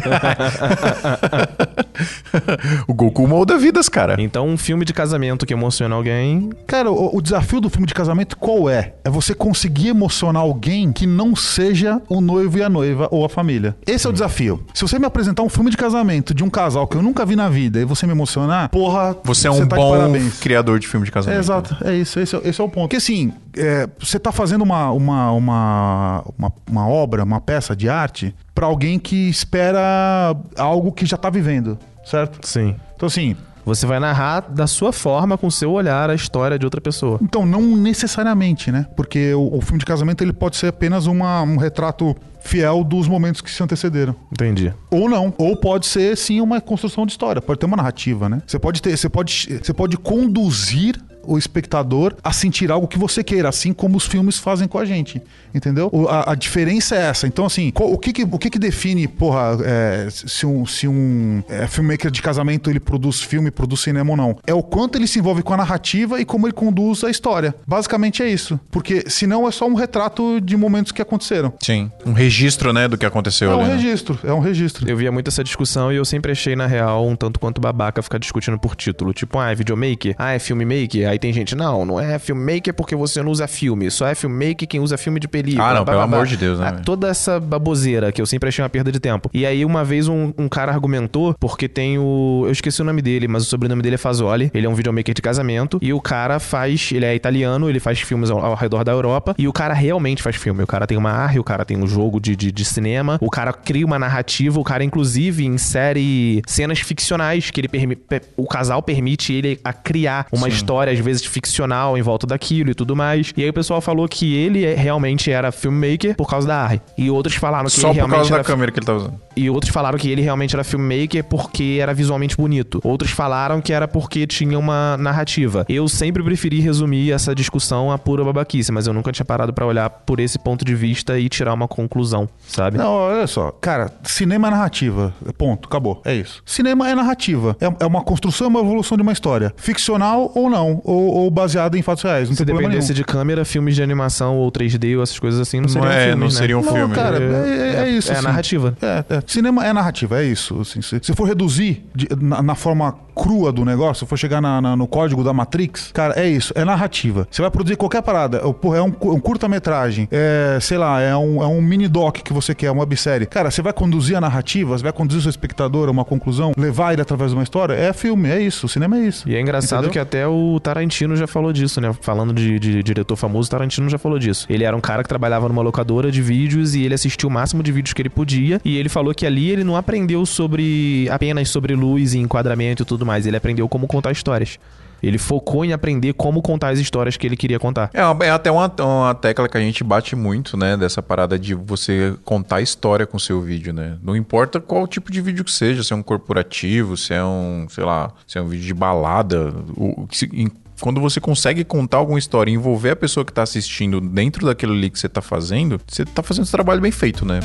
o Goku molda vidas, cara. Então, um filme de casamento que emociona alguém. Cara, o, o desafio do filme de casamento qual é? É você conseguir emocionar alguém que não seja o noivo e a noiva ou a família. Esse é o desafio. Se você me apresentar um filme de casamento de um casal que eu nunca vi na vida e você me emocionar, porra, Você é um tá bom criador de filme de É, casamento. exato, é isso, esse é, esse é o ponto. Porque assim, é, você tá fazendo uma, uma, uma, uma, uma obra, uma peça de arte pra alguém que espera algo que já tá vivendo, certo? Sim. Então assim, Você vai narrar da sua forma, com o seu olhar, a história de outra pessoa. Então, não necessariamente, né? Porque o, o filme de casamento ele pode ser apenas uma- um retrato fiel dos momentos que se antecederam. Entendi. Ou não. Ou pode ser, sim, uma construção de história. Pode ter uma narrativa, né? Você pode ter. Você pode, você pode conduzir o espectador a sentir algo que você queira, assim como os filmes fazem com a gente. Entendeu? O- a, a diferença é essa. Então, assim, qual- o, que, que, o que, que define, porra, é, se um, se um é, filmmaker de casamento ele produz filme, produz cinema ou não? É o quanto ele se envolve com a narrativa e como ele conduz a história. Basicamente é isso. Porque senão é só um retrato de momentos que aconteceram. Sim. Um registro, né, do que aconteceu É um ali. né? registro, é um registro. Eu via muito essa discussão e eu sempre achei, na real, um tanto quanto babaca ficar discutindo por título. Tipo, ah, é videomaker? Ah, é filmmaker? Aí tem gente, não, não é filmmaker porque você não usa filme. Só é filmmaker quem usa filme de película. Ah, não, pelo bababá. amor de Deus, né, Ah, toda essa baboseira que eu sempre achei uma perda de tempo. E aí, uma vez, um, um cara argumentou, porque tem o. Eu esqueci o nome dele, mas o sobrenome dele é Fazoli. Ele é um videomaker de casamento. E o cara faz. Ele é italiano, ele faz filmes ao, ao redor da Europa. E o cara realmente faz filme. O cara tem uma arre, o cara tem um jogo de, de, de cinema. O cara cria uma narrativa. O cara, inclusive, insere cenas ficcionais que ele permi- pe- o casal permite ele a criar uma história, às vezes, ficcional em volta daquilo e tudo mais. E aí o pessoal falou que ele é- realmente era filmmaker por causa da arre. E outros falaram que Só ele por realmente causa era da câmera que ele tá usando. e outros falaram que ele realmente era filmmaker porque era visualmente bonito. Outros falaram que era porque tinha uma narrativa. Eu sempre preferi resumir essa discussão a pura babaquice, mas eu nunca tinha parado pra olhar por esse ponto de vista e tirar uma conclusão, sabe? Não, olha só. Cara, cinema é narrativa. Ponto, acabou. É isso. Cinema é narrativa. É, é uma construção, é uma evolução de uma história. Ficcional ou não. Ou, ou baseada em fatos reais. Não Se dependesse nenhum. de câmera, filmes de animação ou 3D ou essas coisas assim, não Não seriam é, filmes, não né? seria um Não, filme. cara, é, é- é isso. É a assim. narrativa. É, é. Cinema é narrativa, é isso. assim. se, se for reduzir de- na, na forma crua do negócio, se for chegar na- na- no código da Matrix, cara, é isso, é narrativa. Você vai produzir qualquer parada, porra, é um, um curta-metragem, é, sei lá, é um, é um mini-doc que você quer, uma websérie. Cara, você vai conduzir a narrativa, você vai conduzir o seu espectador a uma conclusão, levar ele através de uma história, é filme, é isso, o cinema é isso. E é engraçado Entendeu? que até o Tarantino já falou disso, né? Falando de, de diretor famoso, o Tarantino já falou disso. Ele era um cara que trabalhava numa locadora de vídeos e ele assistiu o máximo de vídeos que ele podia. E ele falou que ali ele não aprendeu sobre apenas sobre luz e enquadramento e tudo mais. Ele aprendeu como contar histórias. Ele focou em aprender como contar as histórias que ele queria contar. É, é até uma, uma tecla que a gente bate muito, né? Dessa parada de você contar história com seu vídeo, né? Não importa qual tipo de vídeo que seja, se é um corporativo, se é um, sei lá, se é um vídeo de balada. O, se- em- quando você consegue contar alguma história e envolver a pessoa que tá assistindo dentro daquilo ali que você tá fazendo, você tá fazendo esse trabalho bem feito, né?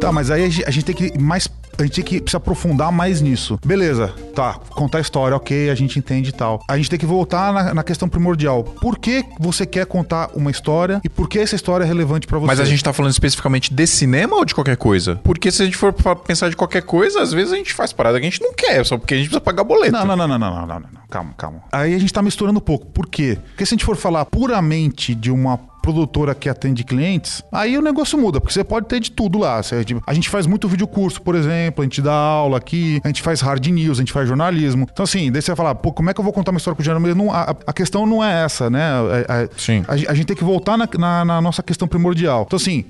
Tá, mas aí a gente tem que mais a gente tem que se aprofundar mais nisso. Beleza, tá, contar a história, ok, a gente entende e tal. A gente tem que voltar na, na, questão primordial. Por que você quer contar uma história e por que essa história é relevante para você? Mas a gente tá falando especificamente de cinema ou de qualquer coisa? Porque se a gente for pensar de qualquer coisa, às vezes a gente faz parada que a gente não quer, só porque a gente precisa pagar boleto. Não, não, não, não, não, não, não, não. calma, calma. Aí a gente tá misturando um pouco. Por quê? Porque se a gente for falar puramente de uma produtora que atende clientes, aí o negócio muda, porque você pode ter de tudo lá. Tipo, a gente faz muito vídeo curso, por exemplo, a gente dá aula aqui, a gente faz hard news, a gente faz jornalismo. Então, assim, daí você vai falar, pô, como é que eu vou contar uma história com o jornalismo? Não, a, a questão não é essa, né? A, a- Sim. a, a gente tem que voltar na, na- na nossa questão primordial. Então, assim.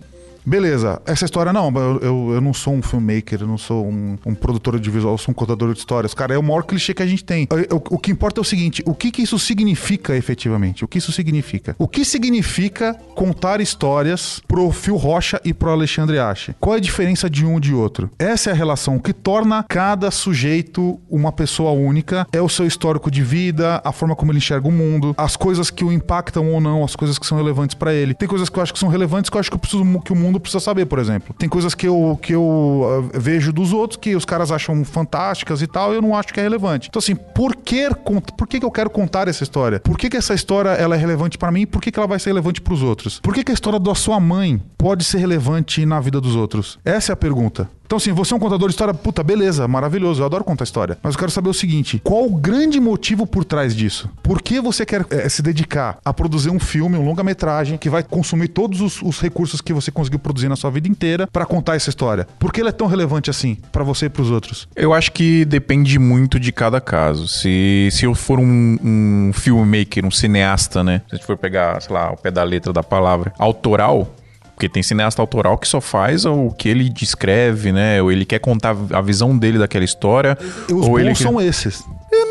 Beleza, essa história não, eu, eu, eu não sou um filmmaker, eu não sou um, um produtor de visual, eu sou um contador de histórias. Cara, é o maior clichê que a gente tem. Eu- eu- o que importa é o seguinte: o que, que isso significa efetivamente? O que isso significa? O que significa contar histórias pro Phil Rocha e pro Alexandre Ache? Qual é a diferença de um de outro? Essa é a relação. Que torna cada sujeito uma pessoa única é o seu histórico de vida, a forma como ele enxerga o mundo, as coisas que o impactam ou não, as coisas que são relevantes pra ele. Tem coisas que eu acho que são relevantes que eu acho que, eu preciso, que o mundo precisa saber, por exemplo. Tem coisas que eu, que eu ah, vejo dos outros que os caras acham fantásticas e tal, e eu não acho que é relevante. Então, assim, por que, por que, que eu quero contar essa história? Por que, que essa história ela é relevante pra mim e por que, que ela vai ser relevante pros outros? Por que, que a história da sua mãe pode ser relevante na vida dos outros? Essa é a pergunta. Então, assim, você é um contador de história, puta, beleza, maravilhoso, eu adoro contar história. Mas eu quero saber o seguinte: qual o grande motivo por trás disso? Por que você quer eh, se dedicar a produzir um filme, um longa-metragem, que vai consumir todos os, os recursos que você conseguiu produzir na sua vida inteira pra contar essa história? Por que ela é tão relevante assim pra você e pros outros? Eu acho que depende muito de cada caso. Se, se eu for um, um filmmaker, um cineasta, né? Se a gente for pegar, sei lá, o pé da letra da palavra, autoral. Porque tem cineasta autoral que só faz o que ele descreve, né? Ou ele quer contar a visão dele daquela história. E os ou bons ele são esses.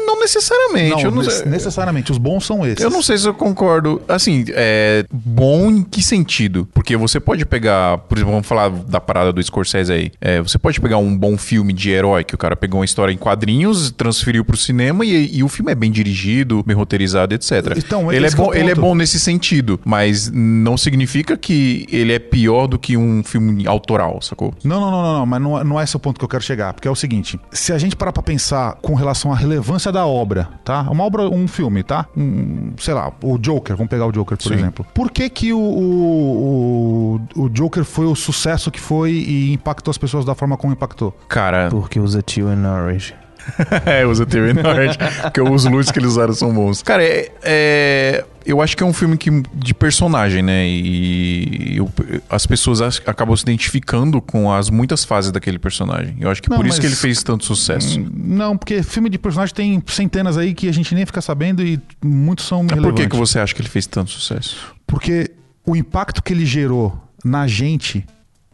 Não necessariamente. não ne- sei. necessariamente, os bons são esses. Eu não sei se eu concordo. Assim, é bom em que sentido? Porque você pode pegar, por exemplo, vamos falar da parada do Scorsese aí. É, você pode pegar um bom filme de herói, que o cara pegou uma história em quadrinhos, transferiu pro cinema e, e o filme é bem dirigido, bem roteirizado, etc. Então, ele, é é bom, ele é bom nesse sentido, mas não significa que ele é pior do que um filme autoral, sacou? Não, não, não, não, não, mas não, é- não é esse o ponto que eu quero chegar, porque é o seguinte: se a gente parar pra pensar com relação à relevância da obra, tá? Uma obra, um filme, tá? Um, sei lá, o Joker, vamos pegar o Joker, por Sim. exemplo. Por que que o, o, o, Joker foi o sucesso que foi e impactou as pessoas da forma como impactou? Cara, Porque usa Tio Norwich. [laughs] é, usa TV Nord, porque os looks que eles usaram são bons. Cara, é, é- eu acho que é um filme que, de personagem, né? E eu- as pessoas ach- acabam se identificando com as muitas fases daquele personagem. Eu acho que Não, por isso que ele fez tanto sucesso. Não, porque filme de personagem tem centenas aí que a gente nem fica sabendo e muitos são Mas por que, que você acha que ele fez tanto sucesso? Porque o impacto que ele gerou na gente,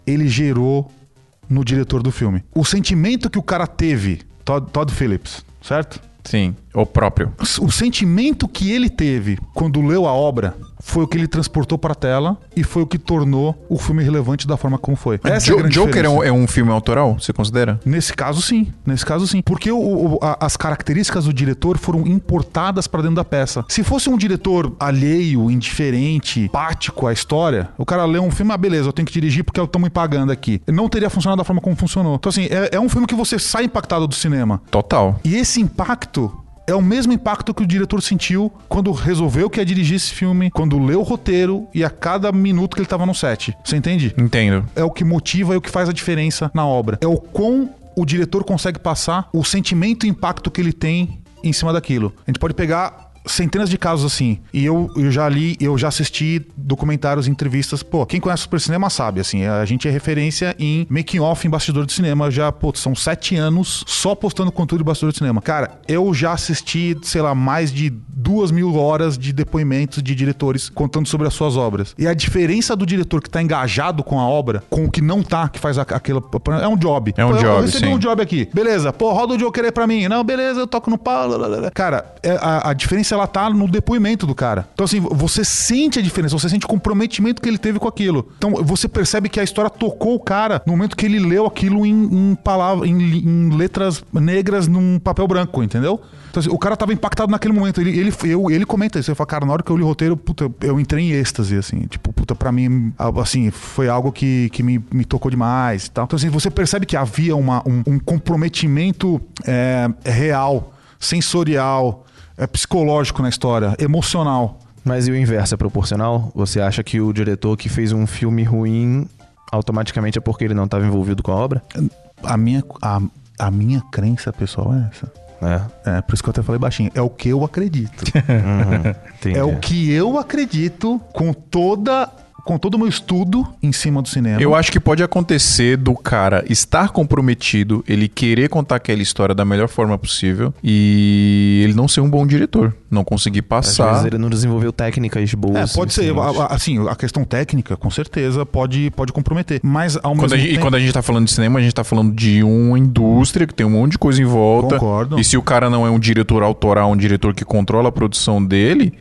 ele gerou no diretor do filme. O sentimento que o cara teve, Todd, Todd Phillips, certo? Sim, o próprio. O sentimento que ele teve quando leu a obra foi o que ele transportou pra tela e foi o que tornou o filme relevante da forma como foi. Essa é a Jo- grande Joker é um, é um filme autoral, você considera? Nesse caso, sim. Nesse caso, sim. Porque o- o- a- as características do diretor foram importadas pra dentro da peça. Se fosse um diretor alheio, indiferente, pático à história, o cara lê um filme, ah, beleza, eu tenho que dirigir porque eu tô me pagando aqui. Não teria funcionado da forma como funcionou. Então, assim, é, é um filme que você sai impactado do cinema. Total. E esse impacto é o mesmo impacto que o diretor sentiu quando resolveu que ia dirigir esse filme, quando leu o roteiro e a cada minuto que ele tava no set. Você entende? Entendo. é o que motiva e o que faz a diferença na obra. É o quão o diretor consegue passar o sentimento e impacto que ele tem em cima daquilo. A gente pode pegar centenas de casos assim. E eu, eu já li, eu já assisti documentários, entrevistas. Pô, quem conhece o Super Cinema sabe, assim, a gente é referência em making off em bastidor de cinema. Já, pô, são sete anos só postando conteúdo de bastidor de cinema. Cara, eu já assisti, sei lá, mais de duas mil horas de depoimentos de diretores contando sobre as suas obras. E a diferença do diretor que tá engajado com a obra, com o que não tá, que faz aquela. É um job. É um Pô, job, Eu recebi sim. um job aqui. Beleza, pô, roda o Joker aí pra mim. Não, beleza, eu toco no pau. Cara, é, a, a diferença ela tá no depoimento do cara. Então, assim, você sente a diferença, você sente o comprometimento que ele teve com aquilo. Então, você percebe que a história tocou o cara no momento que ele leu aquilo em, em palavras, em, em letras negras num papel branco, entendeu? Então, assim, o cara tava impactado naquele momento. Ele, ele, eu, ele comenta isso. Ele fala, cara, na hora que eu li o roteiro, puta, eu entrei em êxtase, assim. Tipo, puta, pra mim, assim, foi algo que, que me, me tocou demais e tal. Então, assim, você percebe que havia uma, um, um comprometimento é, real, sensorial, é, psicológico na história, emocional. Mas e o inverso é proporcional? Você acha que o diretor que fez um filme ruim automaticamente é porque ele não estava envolvido com a obra? A minha, a, a minha crença, pessoal, é essa. É. É, por isso que eu até falei baixinho. É o que eu acredito. [laughs] Uhum. É o que eu acredito com toda com todo o meu estudo em cima do cinema. Eu acho que pode acontecer do cara estar comprometido, ele querer contar aquela história da melhor forma possível e ele não ser um bom diretor, não conseguir Às passar. vezes ele não desenvolveu técnicas boas. É, pode ser. Assim, a questão técnica, com certeza, pode, pode comprometer. Mas ao Quando mesmo a gente, tempo... E quando a gente tá falando de cinema, a gente tá falando de uma indústria que tem um monte de coisa em volta. Concordo. E se o cara não é um diretor autoral, um diretor que controla a produção dele,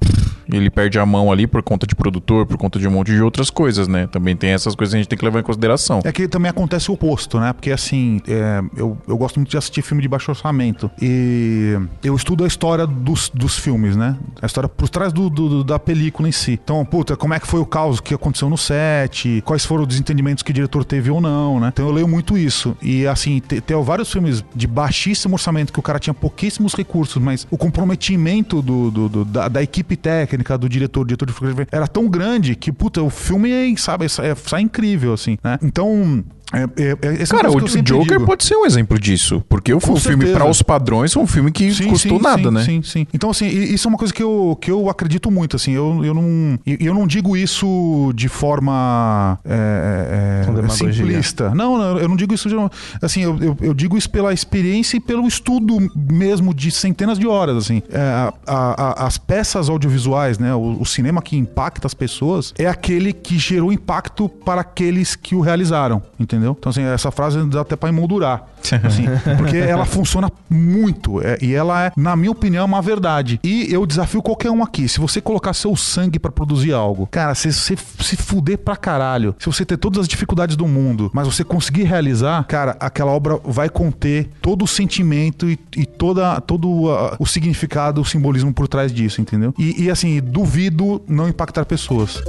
ele perde a mão ali por conta de produtor, por conta de um monte de outras coisas, né? Também tem essas coisas que a gente tem que levar em consideração. É que também acontece o oposto, né? Porque assim, é, eu, eu gosto muito de assistir filme de baixo orçamento. E eu estudo a história dos, dos filmes, né? A história por trás do, do- da película em si. Então, puta, como é que foi o caos que aconteceu no set? Quais foram os desentendimentos que o diretor teve ou não, né? Então eu leio muito isso. E assim, te- tem vários filmes de baixíssimo orçamento que o cara tinha pouquíssimos recursos, mas o comprometimento do, do- do- da, da equipe técnica, do diretor, diretor de fotografia, era tão grande que, puta, o filme, sabe, é, sai incrível, assim, né? Então. É, é, é, essa Cara, coisa o que eu sempre Joker digo. pode ser um exemplo disso. Porque Com um filme, para os padrões, foi um filme que Sim, custou sim, nada, sim, né? Sim, sim. Então, assim, i- isso é uma coisa que eu, que eu acredito muito, assim. Eu, eu, não, e- eu não digo isso de forma é, é, simplista. Não, não, eu não digo isso de uma- Assim, eu, eu, eu digo isso pela experiência e pelo estudo mesmo de centenas de horas, assim. É, a- a- a- as peças audiovisuais, né? O, o cinema que impacta as pessoas é aquele que gerou impacto para aqueles que o realizaram, entendeu? Então, assim, essa frase dá até pra emoldurar. [laughs] Assim, porque ela funciona muito. é, e ela é, na minha opinião, uma verdade. E eu desafio qualquer um aqui. Se você colocar seu sangue pra produzir algo, cara, se você se fuder pra caralho, se você ter todas as dificuldades do mundo, mas você conseguir realizar, cara, aquela obra vai conter todo o sentimento e, e toda, todo ah, o significado, o simbolismo por trás disso, entendeu? E, e, assim, duvido não impactar pessoas.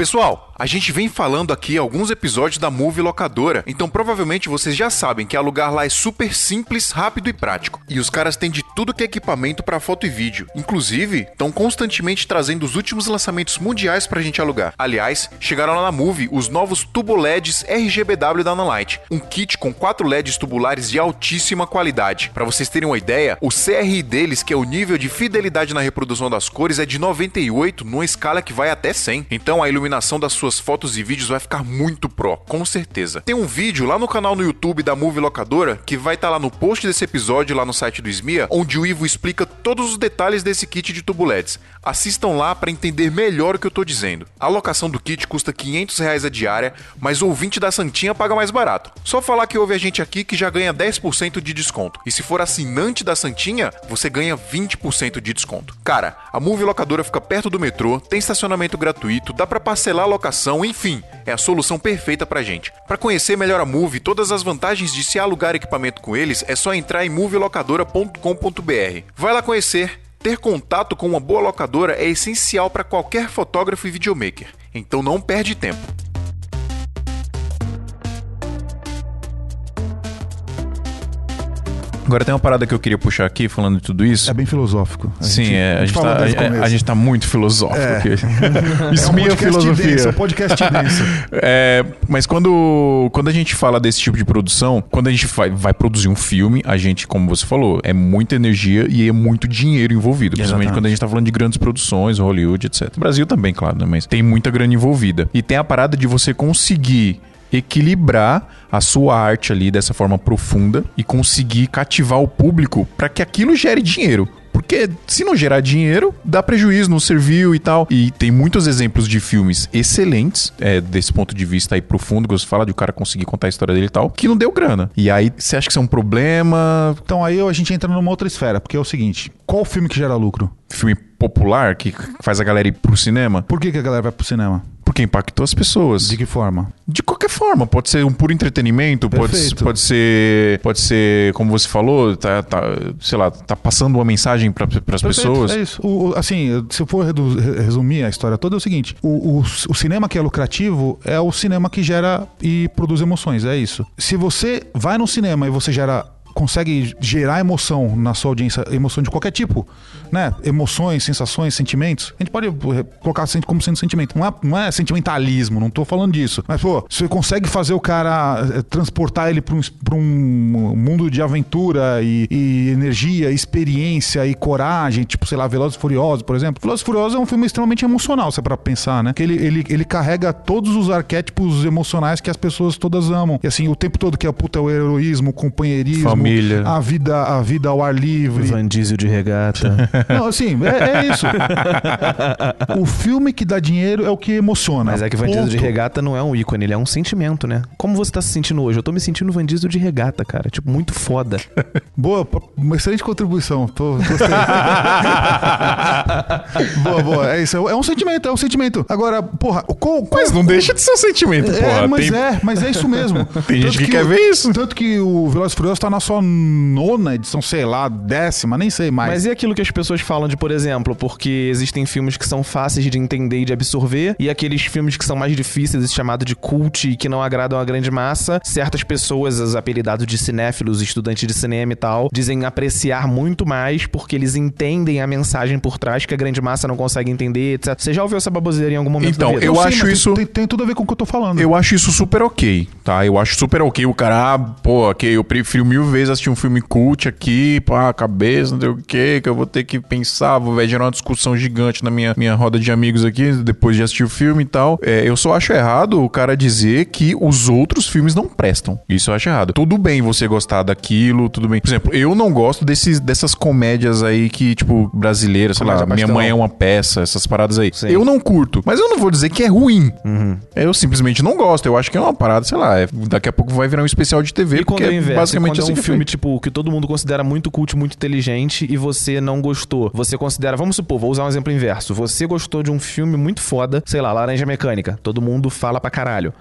Pessoal, a gente vem falando aqui alguns episódios da Movie Locadora, então provavelmente vocês já sabem que alugar lá é super simples, rápido e prático. E os caras têm de tudo que é equipamento para foto e vídeo. Inclusive, estão constantemente trazendo os últimos lançamentos mundiais pra gente alugar. Aliás, chegaram lá na Movie os novos Turbo LEDs RGBW da Nanlite, um kit com quatro LEDs tubulares de altíssima qualidade. Para vocês terem uma ideia, o CRI deles, que é o nível de fidelidade na reprodução das cores, é de 98 numa escala que vai até 100. Então a iluminação das suas fotos e vídeos vai ficar muito pro, com certeza. Tem um vídeo lá no canal no YouTube da Movie Locadora que vai estar lá no post desse episódio lá no site do Smia, onde o Ivo explica todos os detalhes desse kit de tubo. Assistam lá para entender melhor o que eu tô dizendo. A locação do kit custa 500 reais a diária, mas o ouvinte da Santinha paga mais barato. Só falar que ouve a gente aqui que já ganha 10% de desconto. E se for assinante da Santinha, você ganha 20% de desconto. Cara, a Movie Locadora fica perto do metrô, tem estacionamento gratuito, dá pra parcelar a locação, enfim, é a solução perfeita pra gente. Pra conhecer melhor a Move e todas as vantagens de se alugar equipamento com eles, é só entrar em movielocadora.com.br. Vai lá conhecer. Ter contato com uma boa locadora é essencial para qualquer fotógrafo e videomaker. Então não perde tempo. Agora tem uma parada que eu queria puxar aqui, falando de tudo isso. É bem filosófico. A Sim, gente- é, a, gente tá, o a- a gente tá muito filosófico É. aqui. [laughs] É um filosofia. denso, é um podcast denso. [laughs] É, mas quando, quando a gente fala desse tipo de produção, quando a gente vai, vai produzir um filme, a gente, como você falou, é muita energia e é muito dinheiro envolvido. Principalmente Exatamente. quando a gente tá falando de grandes produções, Hollywood, etc. Brasil também, claro, né? Mas tem muita grana envolvida. E tem a parada de você conseguir equilibrar a sua arte ali dessa forma profunda e conseguir cativar o público para que aquilo gere dinheiro. Porque se não gerar dinheiro, dá prejuízo, não serviu e tal. E tem muitos exemplos de filmes excelentes, é, desse ponto de vista aí profundo, que você fala de o cara conseguir contar a história dele e tal, que não deu grana. E aí, você acha que isso é um problema? Então aí a gente entra numa outra esfera, porque é o seguinte: qual filme que gera lucro? Filme popular que faz a galera ir pro cinema? Por que, que a galera vai pro cinema? Porque impactou as pessoas. De que forma? De qualquer forma, pode ser um puro entretenimento, pode, Perfeito. pode ser, pode ser, como você falou, tá, tá, sei lá, tá passando uma mensagem para as pessoas. É isso. O- assim, se eu for resumir a história toda, é o seguinte: o, o- o cinema que é lucrativo é o cinema que gera e produz emoções. É isso. Se você vai no cinema e você gera. Consegue gerar emoção na sua audiência, emoção de qualquer tipo, né? Emoções, sensações, sentimentos. A gente pode eh, colocar como sendo sentimento. Não é, não é sentimentalismo, não tô falando disso. Mas, pô, você consegue fazer o cara eh, transportar ele pra um, pra um mundo de aventura e, e energia, experiência e coragem, tipo, sei lá, Velozes e Furiosos, por exemplo. Velozes e Furiosos é um filme extremamente emocional, se é pra pensar, né? Que ele, ele, ele carrega todos os arquétipos emocionais que as pessoas todas amam. E assim, o tempo todo que é, puta, o heroísmo, o companheirismo, Família. a vida, a vida ao ar livre. Van Diesel de regata. [laughs] Não, assim, é, é isso. o filme que dá dinheiro é o que emociona. Mas é que Van Diesel de regata não é um ícone, ele é um sentimento, né? Como você tá se sentindo hoje? Eu tô me sentindo Van Diesel de regata, cara. Tipo, muito foda. [laughs] Boa, uma excelente contribuição. Tô, gostei. [laughs] boa, boa. É isso. É um sentimento, é um sentimento. Agora, porra, qual, qual- Mas não deixa de ser um sentimento, É, porra. mas Tem- é, mas é isso mesmo. [laughs] Tem gente Tanto que quer o- ver isso. Tanto que o Velozes e Furiosos tá na sua nona edição, sei lá, décima, nem sei mais. Mas e aquilo que as pessoas falam de, por exemplo, porque existem filmes que são fáceis de entender e de absorver, e aqueles filmes que são mais difíceis, chamado de cult e que não agradam a grande massa, certas pessoas, os apelidados de cinéfilos, estudantes de cinema e tal, dizem apreciar muito mais porque eles entendem a mensagem por trás que a grande massa não consegue entender, etc. Você já ouviu essa baboseira em algum momento Então, da vida? eu sim, acho isso- Tem, tem tudo a ver com o que eu tô falando. Eu acho isso super ok, tá? Eu acho super ok o cara, ah, pô, ok, eu prefiro mil vezes assistir um filme cult aqui, pá, cabeça, não sei o que, que eu vou ter que vou vai gerar uma discussão gigante na minha, minha roda de amigos aqui, depois de assistir o filme e tal. É, eu só acho errado o cara dizer que os outros filmes não prestam. Isso eu acho errado. Tudo bem você gostar daquilo, tudo bem. Por exemplo, eu não gosto desses, dessas comédias aí que, tipo, brasileiras, sei lá, Minha. Mãe é uma peça, essas paradas aí. Sim. Eu não curto, mas eu não vou dizer que é ruim. Eu simplesmente não gosto. Eu acho que é uma parada, sei lá, é- daqui a pouco vai virar um especial de TV, E quando porque é inverso, basicamente quando é um filme, foi. tipo, que todo mundo considera muito cult, muito inteligente e você não gostou. Você considera, vamos supor, vou usar um exemplo inverso. Você gostou de um filme muito foda, sei lá, Laranja Mecânica. Todo mundo fala pra caralho.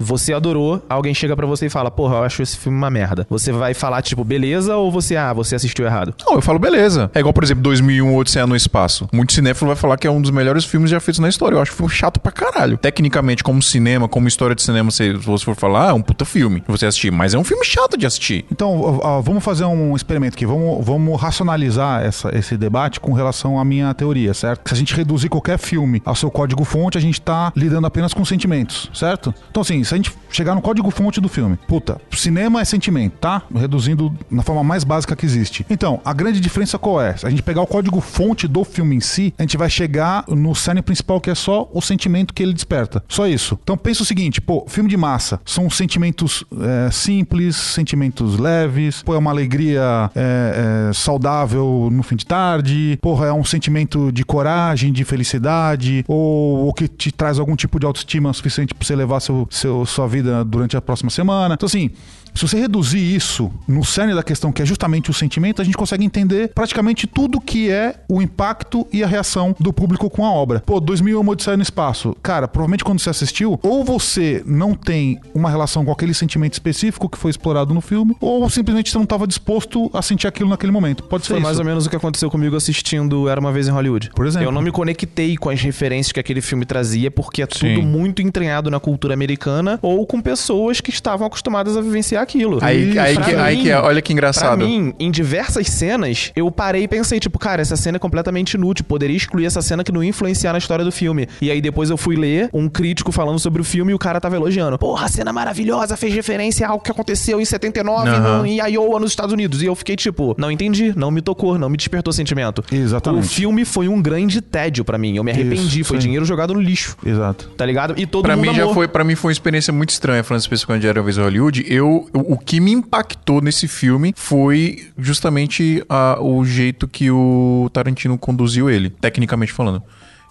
Você adorou, alguém chega pra você e fala, porra, eu acho esse filme uma merda. Você vai falar, tipo, beleza, ou você, ah, você assistiu errado? Não, eu falo beleza. É igual, por exemplo, 2001 Odisseia no Espaço. Muito cinéfilo vai falar que é um dos melhores filmes já feitos na história. Eu acho que foi um chato pra caralho. Tecnicamente, como cinema, como história de cinema, se você for falar, é um puta filme. Você assistir, mas é um filme chato de assistir. Então, ó, ó, vamos fazer um experimento aqui. Vamos, vamos racionalizar essa- esse debate com relação à minha teoria, certo? Se a gente reduzir qualquer filme ao seu código-fonte, a gente tá lidando apenas com sentimentos, certo? Então, assim, se a gente chegar no código-fonte do filme, puta, cinema é sentimento, tá? Reduzindo na forma mais básica que existe. Então, a grande diferença qual é? Se a gente pegar o código-fonte do filme em si, a gente vai chegar no cerne principal, que é só o sentimento que ele desperta. Só isso. Então, pensa o seguinte, pô, filme de massa são sentimentos é, simples, sentimentos leves, pô, é uma alegria é, é, saudável no fim de tarde, porra, é um sentimento de coragem, de felicidade, ou, ou que te traz algum tipo de autoestima suficiente pra você levar seu, seu, sua vida durante a próxima semana. Então, assim, se você reduzir isso no cerne da questão, que é justamente o sentimento, a gente consegue entender praticamente tudo que é o impacto e a reação do público com a obra. Pô, 2001 Odisseia no Espaço. Cara, provavelmente quando você assistiu, ou você não tem uma relação com aquele sentimento específico que foi explorado no filme, ou simplesmente você não estava disposto a sentir aquilo naquele momento. Pode ser Foi isso. mais ou menos o que aconteceu comigo assistindo Era Uma Vez em Hollywood. Por exemplo. Eu não me conectei com as referências que aquele filme trazia, porque é tudo Sim. muito entranhado na cultura americana ou com pessoas que estavam acostumadas a vivenciar aquilo. Aí, aí, Pra que, aí mim- que é, olha que Pra engraçado. mim, em diversas cenas, eu parei e pensei, tipo, cara, essa cena é completamente inútil. Poderia excluir essa cena que não ia influenciar na história do filme. E aí depois eu fui ler um crítico falando sobre o filme e o cara tava elogiando. Porra, a cena maravilhosa, fez referência a algo que aconteceu em 79 Aham. no, em Iowa, nos Estados Unidos. E eu fiquei tipo, não entendi, não me tocou, não me despertou sentimento. Exatamente. O filme foi um grande tédio pra mim. Eu me arrependi, Isso, foi sim. dinheiro jogado no lixo. Exato. Tá ligado? E todo Pra mundo mim já amou. foi, para mim foi uma experiência muito estranha, falando especificamente de Era vez Hollywood. Eu, o, que me impactou nesse filme foi justamente a- o jeito que o Tarantino conduziu ele, tecnicamente falando.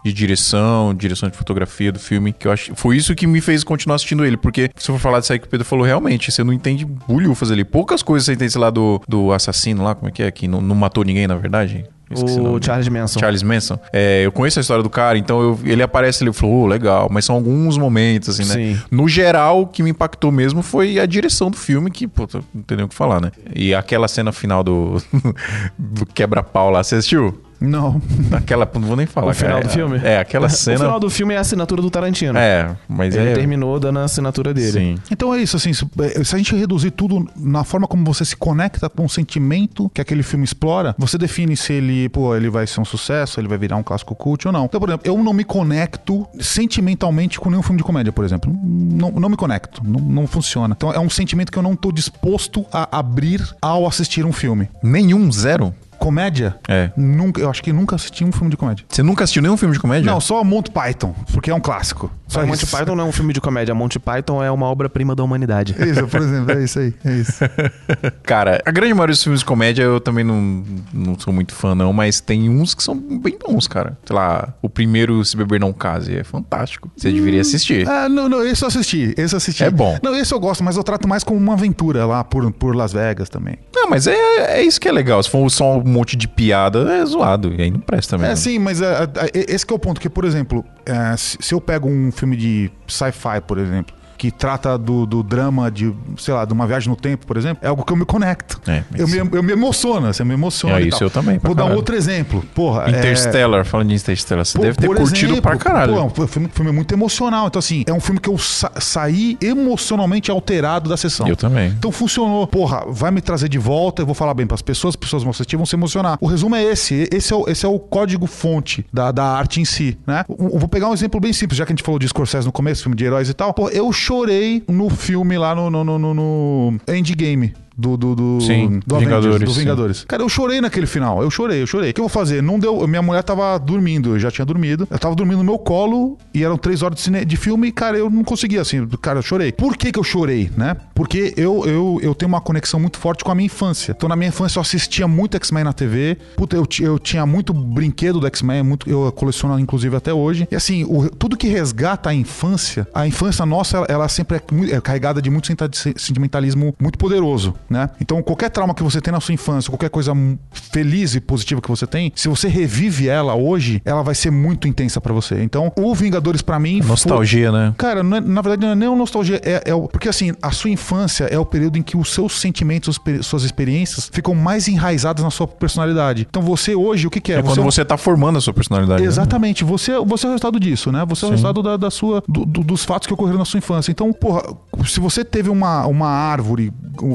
De direção, direção de fotografia do filme, que eu acho. Foi isso que me fez continuar assistindo ele. Porque, se eu for falar disso aí que o Pedro falou, realmente, você não entende bulhufas ali. Poucas coisas você entende, sei lá, do, do assassino lá, como é que é? Que não, não matou ninguém, na verdade. Esqueci O. Charles Manson. Charles Manson. É, eu conheço a história do cara, então eu- ele aparece ali e falou, oh, legal, mas são alguns momentos, assim, né? Sim. No geral, o que me impactou mesmo foi a direção do filme, que, pô, não tem nem o que falar, né? E aquela cena final do, [laughs] do quebra-pau lá, você assistiu? Não. [laughs] Aquela, não vou nem falar. O final cara. do filme? É, aquela [laughs] O cena. final do filme é a assinatura do Tarantino. É, mas Ele é. terminou dando a assinatura dele. Sim. Então é isso, assim, se, eh, se a gente reduzir tudo na forma como você se conecta com o sentimento que aquele filme explora, você define se ele, pô, ele vai ser um sucesso, ele vai virar um clássico cult ou não. Então, por exemplo, eu não me conecto sentimentalmente com nenhum filme de comédia, por exemplo. Não, não me conecto, não, não funciona. Então é um sentimento que eu não tô disposto a abrir ao assistir um filme. Nenhum, zero. Comédia? É. Nunca, eu acho que nunca assisti um filme de comédia. Você nunca assistiu nenhum filme de comédia? Não, só Monty Python, porque é um clássico. Só Monty. Python não é um filme de comédia. Monty Python é uma obra-prima da humanidade. [laughs] Isso, por exemplo, é isso aí, é isso. [laughs] Cara, a grande maioria dos filmes de comédia eu também não, não sou muito fã, não, mas tem uns que são bem bons, cara. Sei lá, o primeiro Se Beber Não Case é fantástico. Você deveria assistir. Ah, não, não, esse eu assisti, esse eu assisti. É bom. Não, esse eu gosto, mas eu trato mais como uma aventura lá por, por Las Vegas também. Não, mas é, é isso que é legal. Se for só um monte de piada, é zoado. E aí não presta mesmo. É, sim, mas é, é, esse que é o ponto, que, por exemplo, é, se eu pego um filme de sci-fi, por exemplo, que trata do, do drama de, sei lá, de uma viagem no tempo, por exemplo, é algo que eu me conecto. É, eu, me, eu me emociono, você me emociona. É, isso eu também, Vou dar um caralho. outro exemplo. Porra, é, Interstellar, falando de Interstellar, você Pô, deve ter por curtido exemplo, pra caralho. Pô, é um filme, filme muito emocional. Então, assim, é um filme que eu sa- saí emocionalmente alterado da sessão. Eu também. Então funcionou. Porra, vai me trazer de volta, eu vou falar bem pras pessoas, as pessoas vão assistir, vão se emocionar. O resumo é esse. Esse é o, esse é o código-fonte da, da arte em si, né? Eu vou pegar um exemplo bem simples, já que a gente falou de Scorsese no começo, filme de heróis e tal. Pô, eu chorei no filme lá no, no, no, no- Endgame. Do, do, do, Sim, do Vingadores, Avengers, do sim. Vingadores. Cara, eu chorei naquele final. Eu chorei, eu chorei. O que eu vou fazer? Não deu. Minha mulher tava dormindo, eu já tinha dormido. Eu tava dormindo no meu colo e eram três horas de, cine, de filme e, cara, eu não conseguia, assim. Cara, eu chorei. Por que, que eu chorei, né? Porque eu, eu, eu tenho uma conexão muito forte com a minha infância. Então, na minha infância, eu assistia muito X-Men na TV. Puta, eu, eu tinha muito brinquedo do X-Men, muito, eu coleciono, inclusive, até hoje. E assim, o- tudo que resgata a infância, a infância nossa, ela, ela sempre é, é carregada de muito sentimentalismo muito poderoso, né? Então, qualquer trauma que você tem na sua infância, qualquer coisa feliz e positiva que você tem, se você revive ela hoje, ela vai ser muito intensa pra você. Então, o Vingadores pra mim foi- Nostalgia, né? Cara, é- na verdade não é nem uma nostalgia, é, é o, porque assim, a sua infância é o período em que os seus sentimentos, os- suas experiências ficam mais enraizadas na sua personalidade. Então você hoje, o que, que é? É quando é um- você tá formando a sua personalidade. né? Exatamente, você, você é o resultado disso, né? Você é o resultado da, da sua, do- do- dos fatos que ocorreram na sua infância. Então, porra, se você teve uma, uma árvore,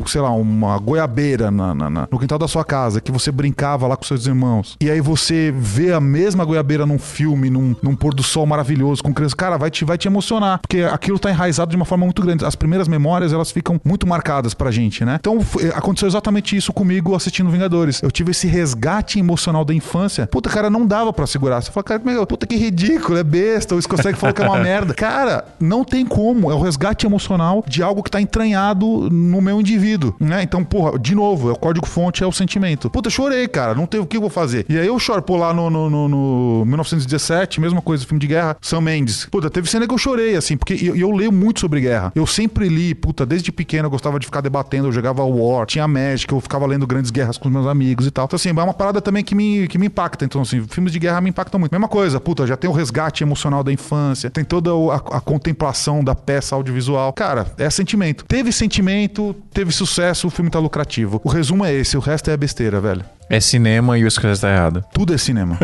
sei lá, uma goiabeira na- na- na- no quintal da sua casa, que você brincava lá com seus irmãos, e aí você vê a mesma goiabeira num filme, num, num pôr do sol maravilhoso, com criança, cara, vai te, vai te emocionar, porque aquilo tá enraizado de uma forma muito grande. As primeiras memórias, elas ficam muito marcadas pra gente, né? Então, foi- aconteceu exatamente isso comigo assistindo Vingadores. Eu tive esse resgate emocional da infância. Puta, cara, não dava pra segurar. Você fala, cara, que- puta que ridículo, é besta. O Scorsese falou que é uma [laughs] merda. Cara, não tem como. É o resgate emocional de algo que tá entranhado no meu indivíduo, né? Então, porra, de novo, é o código-fonte, é o sentimento. Puta, chorei, cara. Não tem o que eu vou fazer. E aí eu choro, pô, lá no, no, no- no 1917, mesma coisa, filme de guerra, Sam Mendes. Puta, teve cena que eu chorei, assim, porque eu, eu leio muito sobre guerra. Eu sempre li, puta, desde pequeno eu gostava de ficar debatendo, eu jogava War, tinha Magic, eu ficava lendo grandes guerras com meus amigos e tal. Então, assim, é uma parada também que me, que me impacta. Então, assim, filmes de guerra me impactam muito. Mesma coisa, puta, já tem o resgate emocional da infância, tem toda a, a contemplação da peça audiovisual. Cara, é sentimento. Teve sentimento, teve sucesso, o filme tá lucrativo. O resumo é esse, o resto é besteira, velho. É cinema e o Scorsese tá errado. Tudo é cinema.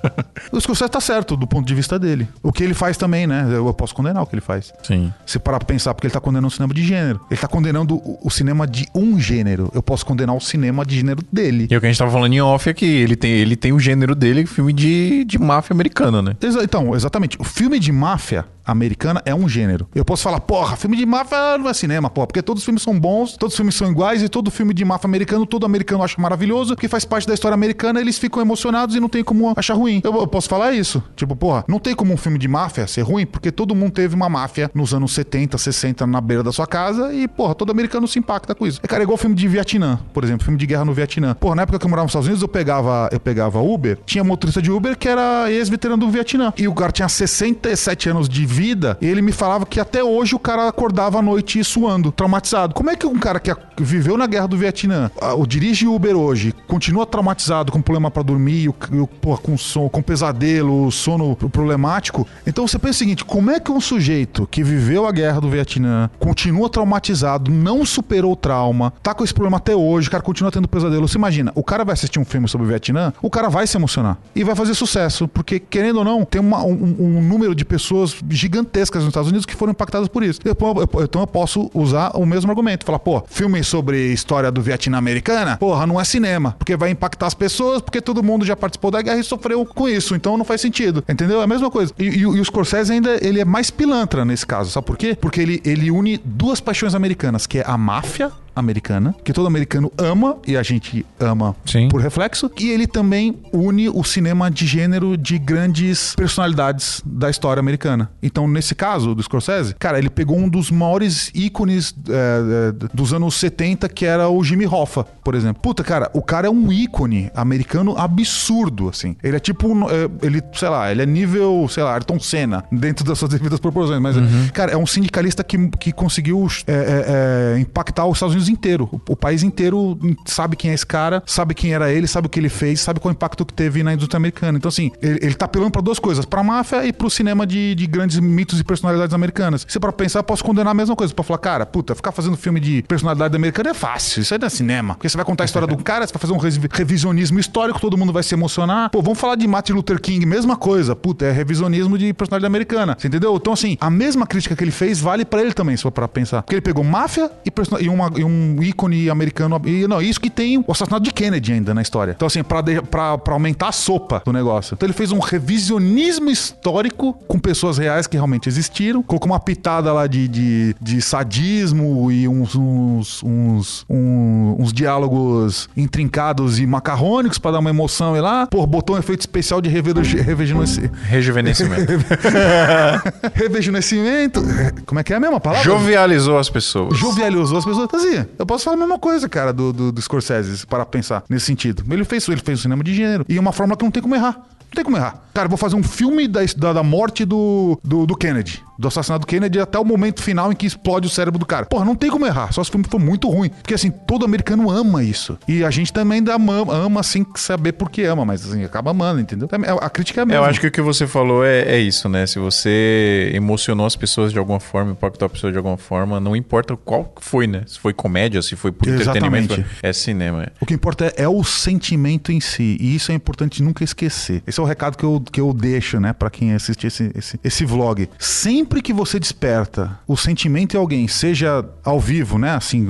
[laughs] o Scorsese tá certo do ponto de vista dele. O que ele faz também, né? Eu posso condenar o que ele faz. Sim. Se parar pra pensar, porque ele tá condenando o cinema de gênero. Ele tá condenando o, cinema de um gênero. Eu posso condenar o cinema de gênero dele. E é o que a gente tava falando em off é que ele tem, ele tem o gênero dele, filme de, de máfia americana, né? Exa- Então, exatamente. O filme de máfia americana é um gênero. Eu posso falar, porra, filme de máfia não é cinema, porra, porque todos os filmes são bons, todos os filmes são iguais e todo filme de máfia americano, todo americano acha maravilhoso, porque faz parte da história americana, eles ficam emocionados e não tem como achar ruim. Eu, eu posso falar isso. Tipo, porra, não tem como um filme de máfia ser ruim, porque todo mundo teve uma máfia nos anos 70, 60 na beira da sua casa e, porra, todo americano se impacta com isso. É, cara, é igual filme de Vietnã, por exemplo, filme de guerra no Vietnã. Porra, na época que eu morava nos Estados Unidos, eu pegava, eu pegava Uber, tinha motorista de Uber que era ex-veterano do Vietnã. E o cara tinha 67 anos de vida e ele me falava que até hoje o cara acordava à noite suando, traumatizado. Como é que um cara que viveu na guerra do Vietnã, dirige Uber hoje, continua traumatizado com problema pra dormir, o, porra, com sono, com pesadelo, sono problemático? Então você pensa o seguinte, como é que um sujeito que viveu a guerra do Vietnã, continua traumatizado, não superou o trauma, tá com esse problema até hoje, o cara continua tendo pesadelo. Você imagina, o cara vai assistir um filme sobre o Vietnã, o cara vai se emocionar e vai fazer sucesso, porque querendo ou não, tem uma- um, um número de pessoas gigantescas nos Estados Unidos que foram impactadas por isso. Eu- eu- então eu posso usar o mesmo argumento, falar, pô, filme sobre história do Vietnã americana, porra, não é cinema, porque vai impactar as pessoas, porque todo mundo já participou da guerra e sofreu com isso, então não faz sentido, entendeu? É a mesma coisa. E, e e o Scorsese ainda, ele é mais pilantra nesse caso, sabe por quê? Porque ele, ele une duas paixões americanas, que é a máfia americana, que todo americano ama e a gente ama Sim. por reflexo, e ele também une o cinema de gênero de grandes personalidades da história americana. Então, nesse caso do Scorsese, cara, ele pegou um dos maiores ícones é, dos anos 70, que era o Jimmy Hoffa, por exemplo. Puta, cara, o cara é um ícone americano absurdo, assim. Ele é tipo, um, é, ele, sei lá, ele é nível, sei lá, Ayrton Senna, dentro das suas devidas proporções, mas, cara, é um sindicalista que, que conseguiu é, é, impactar os Estados Unidos inteiro. O, país inteiro sabe quem é esse cara, sabe quem era ele, sabe o que ele fez, sabe qual impacto que teve na indústria americana. Então, assim, ele, ele tá apelando pra duas coisas: pra máfia e pro cinema de, de grandes mitos e personalidades americanas. Se para pensar, eu posso condenar a mesma coisa. Pra falar, cara, puta, ficar fazendo filme de personalidade americana é fácil. Isso aí não é cinema. Porque você vai contar a história do cara, você vai fazer um revi- revisionismo histórico, todo mundo vai se emocionar. Pô, vamos falar de Martin Luther King, mesma coisa. Puta, é revisionismo de personalidade americana. Você entendeu? Então, assim, a mesma crítica que ele fez vale pra ele também, se for pra pensar. Porque ele pegou máfia e, e uma- e um ícone americano. E, não, isso que tem o assassinato de Kennedy ainda na história. Então, assim, pra, de- pra, pra aumentar a sopa do negócio. Então, ele fez um revisionismo histórico com pessoas reais que realmente existiram. Colocou uma pitada lá de, de, de sadismo e uns, uns, uns, um- uns diálogos intrincados e macarrônicos pra dar uma emoção e lá. Pô, botou um efeito especial de revejonesci- Rejuvenescimento. [laughs] revejonescimento. Como é que é a mesma palavra? Jovializou as pessoas. jovializou as pessoas. Então, eu posso falar a mesma coisa, cara, do, do, do Scorsese, pra pensar nesse sentido. Ele fez, ele fez o cinema de gênero. E é uma fórmula que não tem como errar. Não tem como errar. Cara, vou fazer um filme da, da, morte do, do, do Kennedy. Do assassinato do Kennedy até o momento final em que explode o cérebro do cara. Porra, não tem como errar. Só se o filme for muito ruim. Porque, assim, todo americano ama isso. E a gente também ainda ama, sem saber por que ama, mas, assim, acaba amando, entendeu? A crítica é a mesma. Eu acho que o que você falou é, é isso, né? Se você emocionou as pessoas de alguma forma, impactou a pessoa de alguma forma, não importa qual foi, né? Se foi comédia, se foi por entretenimento, é cinema. é. O que importa é, é o sentimento em si. E isso é importante nunca esquecer. Esse é o recado que eu, que eu deixo, né, pra quem assiste esse, esse, esse vlog. Sempre que você desperta o sentimento em alguém, seja ao vivo, né, assim,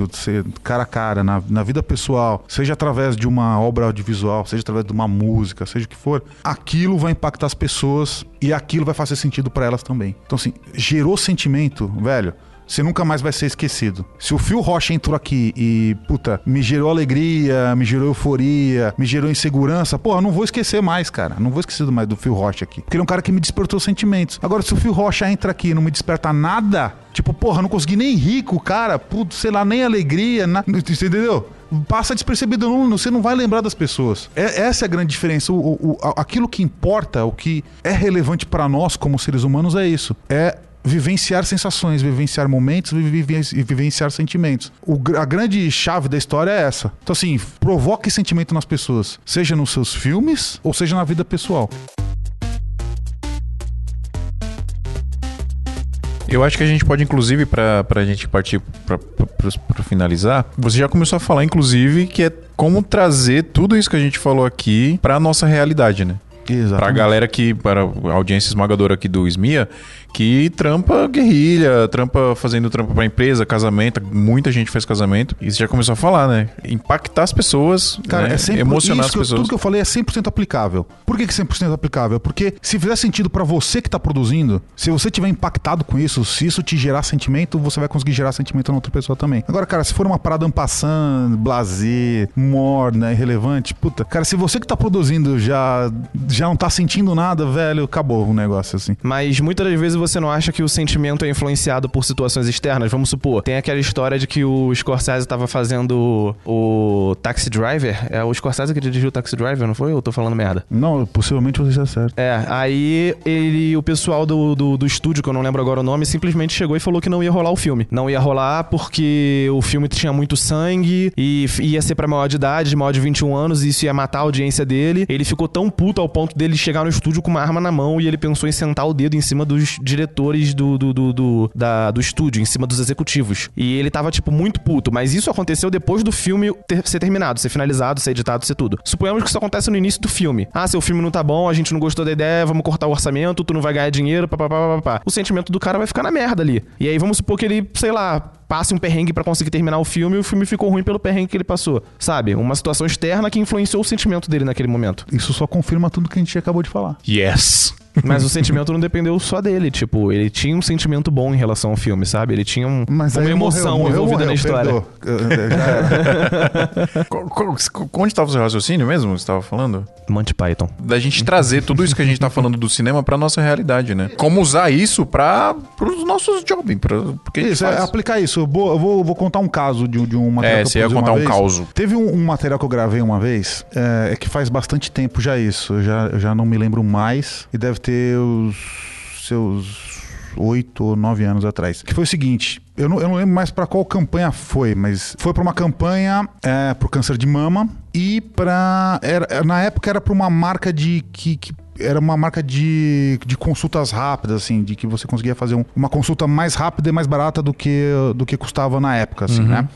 cara a cara, na, na vida pessoal, seja através de uma obra audiovisual, seja através de uma música, seja o que for, aquilo vai impactar as pessoas e aquilo vai fazer sentido pra elas também. Então, assim, gerou sentimento, velho. Você nunca mais vai ser esquecido. Se o Phil Rocha entrou aqui e, puta, me gerou alegria, me gerou euforia, me gerou insegurança, porra, eu não vou esquecer mais, cara. Não vou esquecer mais do Phil Rocha aqui. Porque ele é um cara que me despertou sentimentos. Agora, se o Phil Rocha entra aqui e não me desperta nada, tipo, porra, não consegui nem rir com o cara, puto, sei lá, nem alegria, [laughs] entendeu? Passa despercebido, não, você não vai lembrar das pessoas. É- essa é a grande diferença. O, o- a- aquilo que importa, o que é relevante pra nós como seres humanos é isso. É vivenciar sensações, vivenciar momentos e viven- vivenciar sentimentos. O a grande chave da história é essa. Então, assim, provoque sentimento nas pessoas, seja nos seus filmes ou seja na vida pessoal. Eu acho que a gente pode, inclusive, pra, pra gente partir pra finalizar, você já começou a falar, inclusive, que é como trazer tudo isso que a gente falou aqui pra nossa realidade, né? Exato. Pra galera que, para a audiência esmagadora aqui do SMIA, que trampa guerrilha, trampa fazendo trampa pra empresa, casamento, muita gente faz casamento. E você já começou a falar, né? Impactar as pessoas, Cara, né? é sempre emocionar isso as que eu- pessoas. tudo que eu falei é 100% aplicável. Por que, que 100% aplicável? Porque se fizer sentido pra você que tá produzindo, se você tiver impactado com isso, se isso te gerar sentimento, você vai conseguir gerar sentimento na outra pessoa também. Agora, cara, se for uma parada ampassando, blazer, morna, irrelevante, puta, cara, se você que tá produzindo já, já não tá sentindo nada, velho, acabou o negócio assim. Mas muitas das vezes você não acha que o sentimento é influenciado por situações externas? Vamos supor, tem aquela história de que o Scorsese tava fazendo o Taxi Driver. É o Scorsese que dirigiu o Taxi Driver, não foi? Eu tô falando merda? Não, possivelmente você está certo. É, aí ele, o pessoal do, do, do estúdio, que eu não lembro agora o nome, simplesmente chegou e falou que não ia rolar o filme. Não ia rolar porque o filme tinha muito sangue e ia ser pra maior de idade, de maior de 21 anos, e isso ia matar a audiência dele. Ele ficou tão puto ao ponto dele chegar no estúdio com uma arma na mão e ele pensou em sentar o dedo em cima dos diretores do, do, do, do, da- do estúdio, em cima dos executivos. E ele tava, tipo, muito puto. Mas isso aconteceu depois do filme ter- ser terminado, ser finalizado, ser editado, ser tudo. Suponhamos que isso acontece no início do filme. Ah, seu filme não tá bom, a gente não gostou da ideia, vamos cortar o orçamento, tu não vai ganhar dinheiro, papapá, papapá. O sentimento do cara vai ficar na merda ali. E aí vamos supor que ele, sei lá, passe um perrengue pra conseguir terminar o filme e o filme ficou ruim pelo perrengue que ele passou. Sabe? Uma situação externa que influenciou o sentimento dele naquele momento. Isso só confirma tudo que a gente acabou de falar. Yes! Mas o sentimento não dependeu só dele. Tipo, ele tinha um sentimento bom em relação ao filme, sabe? Ele tinha um- uma emoção morreu, envolvida morreu, na história. [laughs] Onde estava o seu raciocínio mesmo? Você estava falando? Monty Python. Da gente trazer tudo isso que a gente tá falando do cinema pra nossa realidade, né? Como usar isso para os nossos jobs, pra, porque Isso, é aplicar isso. Eu vou, eu vou, vou contar um caso de, um- de um material É, que você eu ia contar um vez. causo. Teve um, um material que eu gravei uma vez, é, é que faz bastante tempo já isso. Eu já, eu já não me lembro mais. E deve ter os seus oito ou nove anos atrás. Que foi o seguinte. Eu não, eu não lembro mais pra qual campanha foi, mas foi pra uma campanha é, pro câncer de mama e pra. Era, na época era pra uma marca de. que, que era uma marca de, de consultas rápidas, assim, de que você conseguia fazer um- uma consulta mais rápida e mais barata do que, do que custava na época, assim, né?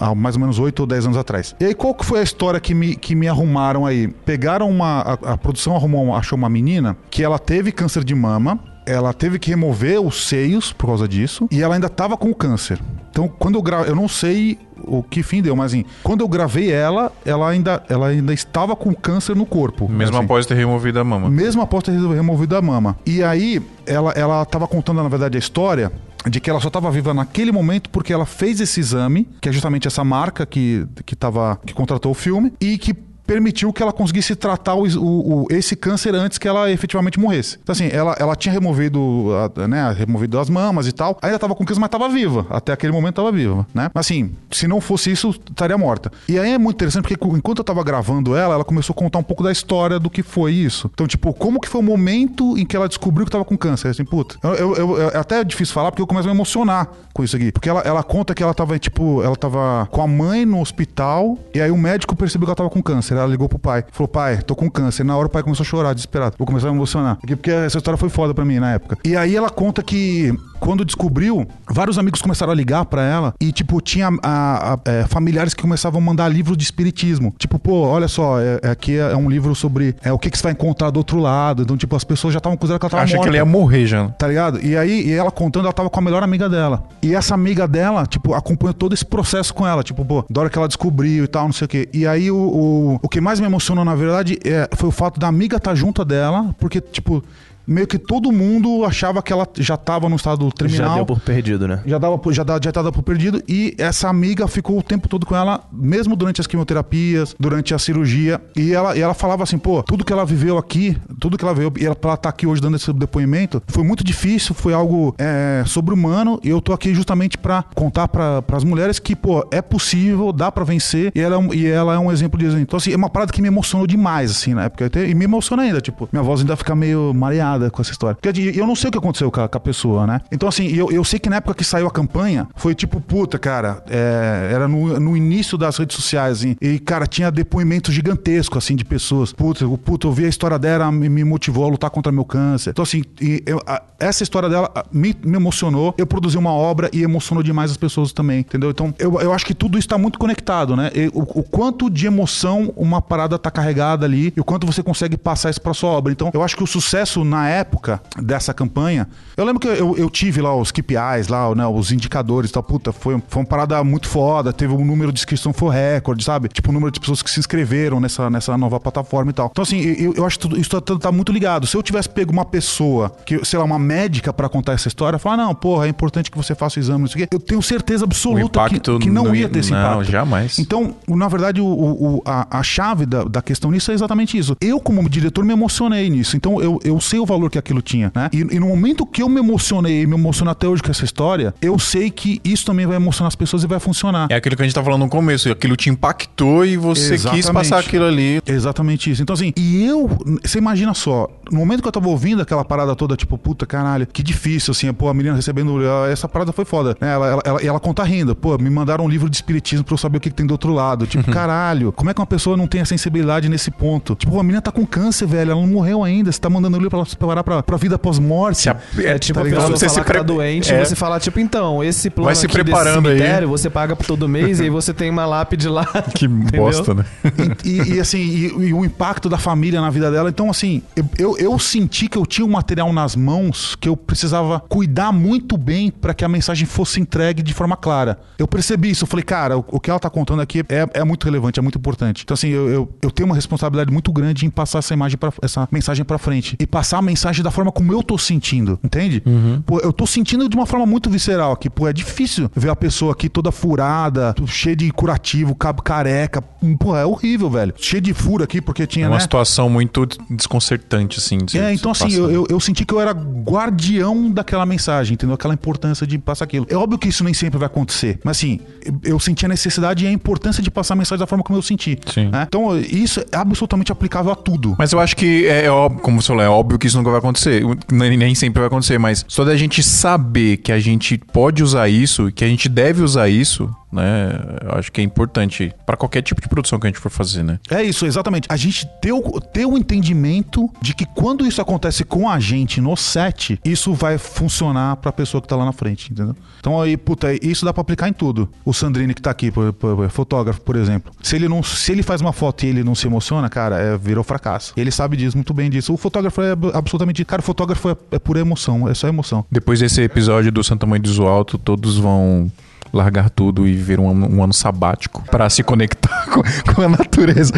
Há, há mais ou menos 8 ou 10 anos atrás. E aí, qual que foi a história que me, que me arrumaram aí? Pegaram uma. A, a produção arrumou, achou uma menina que ela teve câncer de mama. Ela teve que remover os seios por causa disso. E ela ainda tava com o câncer. Então, quando eu gravo, eu não sei o que fim deu, mas assim, quando eu gravei ela, ela ainda, ela ainda estava com câncer no corpo. Mesmo assim. após ter removido a mama. Mesmo após ter removido a mama. E aí, ela, ela tava contando, na verdade, a história de que ela só estava viva naquele momento porque ela fez esse exame, que é justamente essa marca que, que, tava, que contratou o filme, e que permitiu que ela conseguisse tratar o, o- o- esse câncer antes que ela efetivamente morresse. Então, assim, ela, ela tinha removido, a- né, removido as mamas e tal, ainda tava com câncer, mas tava viva. Até aquele momento tava viva, né? Assim, se não fosse isso, estaria morta. E aí é muito interessante porque enquanto eu tava gravando ela, ela começou a contar um pouco da história do que foi isso. Então, tipo, como que foi o momento em que ela descobriu que tava com câncer? Assim, puta, eu, eu- eu- é até difícil falar porque eu começo a me emocionar com isso aqui. Porque ela, ela conta que ela tava, tipo, ela tava com a mãe no hospital e aí o médico percebeu que ela tava com câncer. Ela ligou pro pai. Falou, pai, tô com câncer. Na hora o pai começou a chorar, desesperado. Vou começar a me emocionar. Porque, essa história foi foda pra mim na época. E aí ela conta que quando descobriu, vários amigos começaram a ligar pra ela e, tipo, tinha a- a- é, familiares que começavam a mandar livros de espiritismo. Tipo, pô, olha só, é, é- aqui é um livro sobre é, o que, que você vai encontrar do outro lado. Então, tipo, as pessoas já estavam considerando que ela tava que morta. ele ia morrer já. Tá ligado? E aí, e ela contando, ela tava com a melhor amiga dela. E essa amiga dela, tipo, acompanhou todo esse processo com ela. Tipo, pô, da hora que ela descobriu e tal, não sei o quê. E aí, o, o, que mais me emocionou, na verdade, é, foi o fato da amiga estar junto dela, porque, tipo, meio que todo mundo achava que ela já tava no estado terminal. Já deu por perdido, né? Já dava, por- já, dá- já tava por perdido. E essa amiga ficou o tempo todo com ela, mesmo durante as quimioterapias, durante a cirurgia. E ela, e ela falava assim, pô, tudo que ela viveu aqui, tudo que ela viveu, e ela, pra ela estar aqui hoje dando esse depoimento, foi muito difícil, foi algo é, sobre-humano. E eu tô aqui justamente pra contar para as mulheres que, pô, é possível, dá pra vencer. E ela, é um- e ela é um exemplo de exemplo. Então, assim, é uma parada que me emocionou demais, assim, na época. E me emociona ainda, tipo, minha voz ainda fica meio mareada nada com essa história. Porque eu não sei o que aconteceu com a, com a pessoa, né? Então, assim, eu, eu sei que na época que saiu a campanha, foi tipo, puta, cara, é, era no, no início das redes sociais, assim, e, cara, tinha depoimento gigantesco, assim, de pessoas. Puta, eu- puta, eu vi a história dela, me, me motivou a lutar contra meu câncer. Então, assim, eu- a- essa história dela me, me emocionou, eu produzi uma obra e emocionou demais as pessoas também, entendeu? Então, eu, eu acho que tudo isso tá muito conectado, né? E o, o quanto de emoção uma parada tá carregada ali e o quanto você consegue passar isso pra sua obra. Então, eu acho que o sucesso na época dessa campanha, eu lembro que eu, eu tive lá os KPIs, lá, né, os indicadores e tal, puta, foi, foi uma parada muito foda, teve um número de inscrição foi recorde, sabe? Tipo, o número de pessoas que se inscreveram nessa, nessa nova plataforma e tal. Então, assim, eu, eu acho que tudo, isso tá, tá muito ligado. Se eu tivesse pego uma pessoa, que, sei lá, uma médica pra contar essa história, falar, não, porra, é importante que você faça o exame, não sei o quê, eu tenho certeza absoluta que, que não, ia ter esse não, impacto. jamais. Então, na verdade, o, o- o- a, a chave da, da questão nisso é exatamente isso. Eu, como diretor, me emocionei nisso. Então, eu, eu sei o valor que aquilo tinha, né? E, e no momento que eu me emocionei e me emociono até hoje com essa história, eu sei que isso também vai emocionar as pessoas e vai funcionar. É aquilo que a gente tá falando no começo, aquilo te impactou e você quis Exatamente. passar aquilo ali. Exatamente isso. Então, assim, e eu, você imagina só, no momento que eu tava ouvindo aquela parada toda, tipo, puta caralho, que difícil, assim, pô, a menina recebendo. Essa parada foi foda. né? Ela, ela, ela, e ela conta rindo, pô, me mandaram um livro de espiritismo pra eu saber o que, que tem do outro lado. Tipo, [laughs] caralho, como é que uma pessoa não tem a sensibilidade nesse ponto? Tipo, a menina tá com câncer, velho, ela não morreu ainda. Você tá mandando um livro pra ela preparar pra, pra vida pós-morte. É tipo Tá a ligado? pessoa Você falar se que tá pre- doente é. você falar, tipo, então, esse plano Vai se aqui desse preparando aí. cemitério, você paga por todo mês [laughs] e aí você tem uma lápide lá. [laughs] Que bosta, né? E, e- e, assim, e, e o impacto da família na vida dela. Então, assim, eu, eu, eu senti que eu tinha um material nas mãos que eu precisava cuidar muito bem para que a mensagem fosse entregue de forma clara. Eu percebi isso. Eu falei, cara, o, o que ela tá contando aqui é, é muito relevante, é muito importante. Então, assim, eu, eu, eu tenho uma responsabilidade muito grande em passar essa imagem pra, essa mensagem para frente. E passar a mensagem da forma como eu tô sentindo, entende? Pô, eu tô sentindo de uma forma muito visceral aqui. Pô, é difícil ver a pessoa aqui toda furada, cheia de curativo, cabo careca. Pô, é horrível, velho. Cheio de furo aqui, porque tinha, É uma né? situação muito desconcertante, assim. de É, então assim, eu, eu, eu senti que eu era guardião daquela mensagem, entendeu? Aquela importância de passar aquilo. É óbvio que isso nem sempre vai acontecer, mas assim, eu, senti a necessidade e a importância de passar a mensagem da forma como eu senti. Sim. né? Então, isso é absolutamente aplicável a tudo. Mas eu acho que é, é óbvio, como você falou, é óbvio que isso nunca vai acontecer. Nem, sempre vai acontecer, mas só da gente saber que a gente pode usar isso, que a gente deve usar isso, né? Eu acho que é importante pra qualquer tipo de produção que a gente for fazer, né? É isso, exatamente. A gente ter o, ter o entendimento de que quando isso acontece com a gente no set, isso vai funcionar pra pessoa que tá lá na frente, entendeu? Então aí, puta, isso dá pra aplicar em tudo. O Sandrini que tá aqui, por- por- fotógrafo, por exemplo. Se ele não, se ele faz uma foto e ele não se emociona, cara, é, virou fracasso. Ele sabe disso, muito bem disso. O fotógrafo é absolutamente, cara, o fotógrafo é, é pura emoção, é só emoção. Depois desse episódio do Santa Mãe do Alto, todos vão largar tudo e viver um, ano- um ano sabático pra se conectar [laughs] com, com a natureza.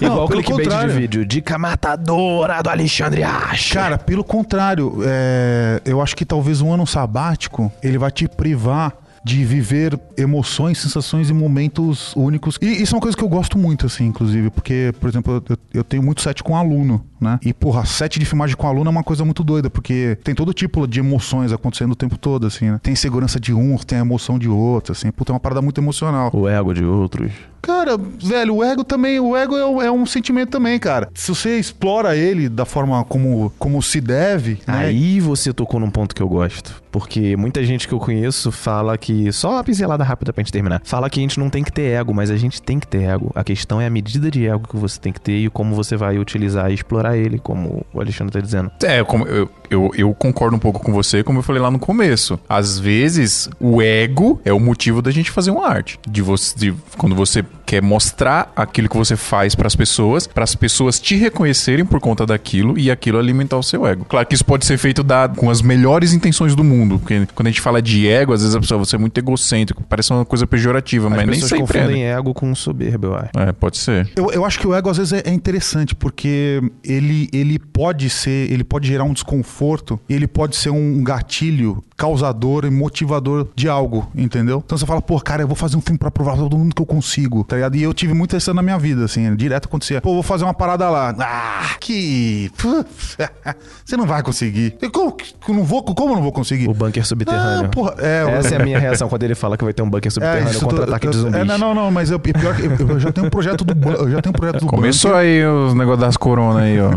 Igual o clickbait contrário. de vídeo. Dica matadora do Alexandre Acha. Cara, pelo contrário, é, eu acho que talvez um ano sabático ele vai te privar de viver emoções, sensações e momentos únicos. E isso é uma coisa que eu gosto muito, assim, inclusive, porque, por exemplo, eu, eu tenho muito set com aluno, né? E, porra, set de filmagem com aluno é uma coisa muito doida, porque tem todo tipo de emoções acontecendo o tempo todo, assim, né? Tem segurança de um, tem a emoção de outro, assim, puta, é uma parada muito emocional. O ego de outros. Cara, velho, o ego também, o ego é, um- é um sentimento também, cara. Se você explora ele da forma como, como se deve, né? Aí você tocou num ponto que eu gosto. Porque muita gente que eu conheço fala que. Só uma pincelada rápida pra gente terminar. Fala que a gente não tem que ter ego, mas a gente tem que ter ego. A questão é a medida de ego que você tem que ter e como você vai utilizar e explorar ele, como o Alexandre tá dizendo. É, como eu, eu, eu concordo um pouco com você, como eu falei lá no começo. Às vezes, o ego é o motivo da gente fazer uma arte. De você, de, quando você quer mostrar aquilo que você faz pras pessoas, para as pessoas te reconhecerem por conta daquilo e aquilo alimentar o seu ego. Claro que isso pode ser feito da, com as melhores intenções do mundo, porque quando a gente fala de ego, às vezes a pessoa você é muito egocêntrico, parece uma coisa pejorativa, As mas nem sempre é. confundem né? ego com soberba, eu acho. É, pode ser. Eu, eu acho que o ego às vezes é, é interessante porque ele, ele pode ser, ele pode gerar um desconforto, ele pode ser um gatilho causador e motivador de algo, entendeu? Então você fala, pô, cara, eu vou fazer um filme pra provar pra todo mundo que eu consigo, tá ligado? E eu tive muito isso na minha vida, assim, direto acontecia. Pô, vou fazer uma parada lá. Ah, que. [laughs] Você não vai conseguir. Eu, Como, eu não vou, como eu não vou conseguir? O bunker subterrâneo. Ah, porra, é, Essa é a minha [laughs] reação quando ele fala que vai ter um bunker subterrâneo isso contra eu tô- ataque eu- de zumbis. É, não, não, não, mas eu, pior que eu, eu já tenho um projeto do eu já tenho um projeto do Começou bunker. aí os negócios das corona aí, ó.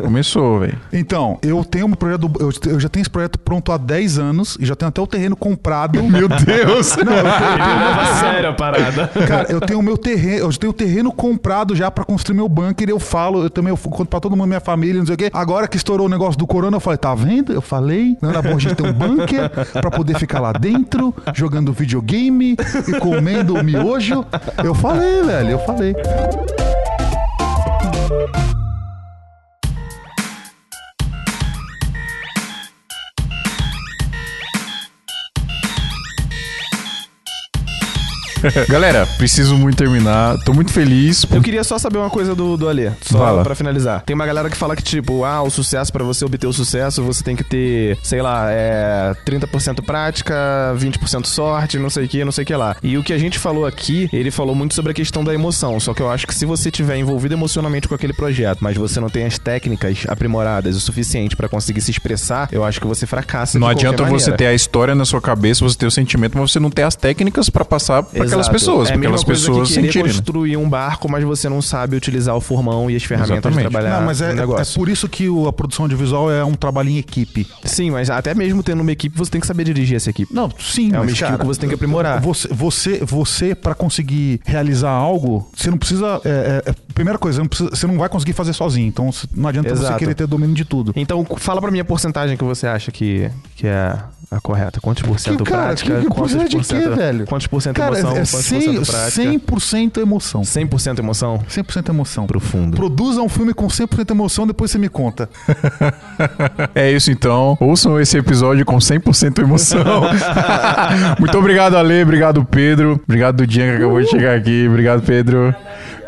Começou, velho. Então, eu tenho um projeto do, eu, eu já tenho esse projeto pronto há 10 anos e já tenho até o terreno comprado. Meu Deus! Não, eu tenho- Leva [laughs] sério a parada. Cara, eu tenho o meu terreno, eu tenho o terreno comprado já pra construir meu bunker. Eu falo, eu também eu conto pra todo mundo, minha família, não sei o quê. Agora que estourou o negócio do corona, eu falei, tá vendo? Eu falei, não era bom a gente ter um bunker pra poder ficar lá dentro, jogando videogame e comendo miojo. Eu falei, velho, eu falei. [laughs] Galera, preciso muito terminar. Tô muito feliz. Eu queria só saber uma coisa do, do Alê, só Fala. pra finalizar. Tem uma galera que fala que, tipo, ah, o sucesso, pra você obter o sucesso, você tem que ter, sei lá, é 30% prática, 20% sorte, não sei o que, não sei o que lá. E o que a gente falou aqui, ele falou muito sobre a questão da emoção. Só que eu acho que se você tiver envolvido emocionalmente com aquele projeto, mas você não tem as técnicas aprimoradas o suficiente pra conseguir se expressar, eu acho que você fracassa. Não adianta você ter a história na sua cabeça, você ter o sentimento, mas você não ter as técnicas pra passar pra aquelas pessoas, é mesma aquelas coisa pessoas que querer sentirem. né? construir um barco, mas você não sabe utilizar o formão e as ferramentas Exatamente. de trabalhar Não, mas é, é negócio. por isso que a produção audiovisual é um trabalho em equipe. Sim, mas até mesmo tendo uma equipe, você tem que saber dirigir essa equipe. Não, sim, É uma mas, skill cara, que você tem que aprimorar. Você, você, você para conseguir realizar algo, você não precisa. é, é, é, primeira coisa, não precisa- você não vai conseguir fazer sozinho. Então você- não adianta você Exato. querer ter domínio de tudo. Então, fala pra mim a porcentagem que você acha que, que é a correta. Quantos por cento Que, cara, prática? que quantos por quê, cento, velho? Quantos por cento Cara, emoção? é quantos por 100%, cento prática? 100% emoção. 100% emoção? 100% emoção. Profundo. Produza um filme com 100% emoção, depois você me conta. [laughs] É isso então. Ouçam esse episódio com 100% emoção. [laughs] [laughs] Muito obrigado, Ale. Obrigado, Pedro. Obrigado, Dian, que acabou de chegar aqui. Obrigado, Pedro.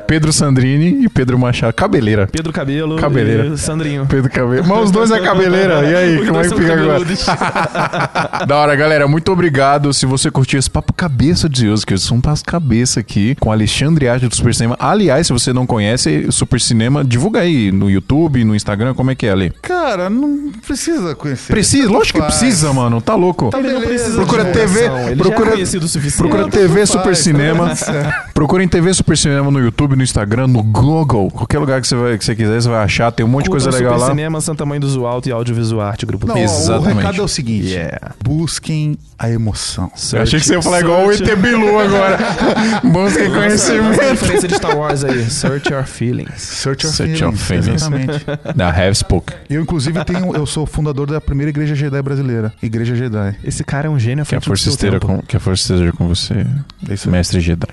Pedro Sandrini e Pedro Machado. Cabeleira. Pedro Cabelo Cabeleira. e Sandrinho. Pedro Cabeleira. Mas os dois é cabeleira. E aí, Os como é que fica agora? [laughs] Da hora, galera. Muito obrigado. Se você curtiu esse papo cabeça de Deus, que eu sou um passo cabeça aqui com Alexandre Age do Super Cinema. Aliás, se você não conhece o Super Cinema, divulga aí no YouTube, no Instagram, como é que é, Ale? Cara, não precisa conhecer. Precisa? Lógico que Faz. precisa, mano. Tá louco. Tá Ele não precisa Procura de TV, ele procura- já é conhecido o suficiente. Procura TV Super Cinema. tá tudo certo. Procurem TV Super Cinema no YouTube, no Instagram, no Google. Qualquer lugar que você, vai, que você quiser, você vai achar. Tem um monte de coisa legal Super lá. Cinema, Santa Mãe do Zoo Alto e Audiovisual Arte Grupo Não, ó, o Exatamente. recado é o seguinte: Yeah. busquem a emoção. Eu achei que você ia falar igual o ET Bilu agora. [laughs] Busquem Nossa conhecimento. referência de Star Wars aí. Search your feelings. Search Your Search Your Feelings. Feelings. Exatamente. [laughs] Da Have Spoke. Eu, inclusive, tenho, eu sou fundador da primeira igreja Jedi brasileira. Igreja Jedi. Esse cara é um gênio Que a força seu esteja tempo. com, que a força esteja com você, É aí. mestre Jedi.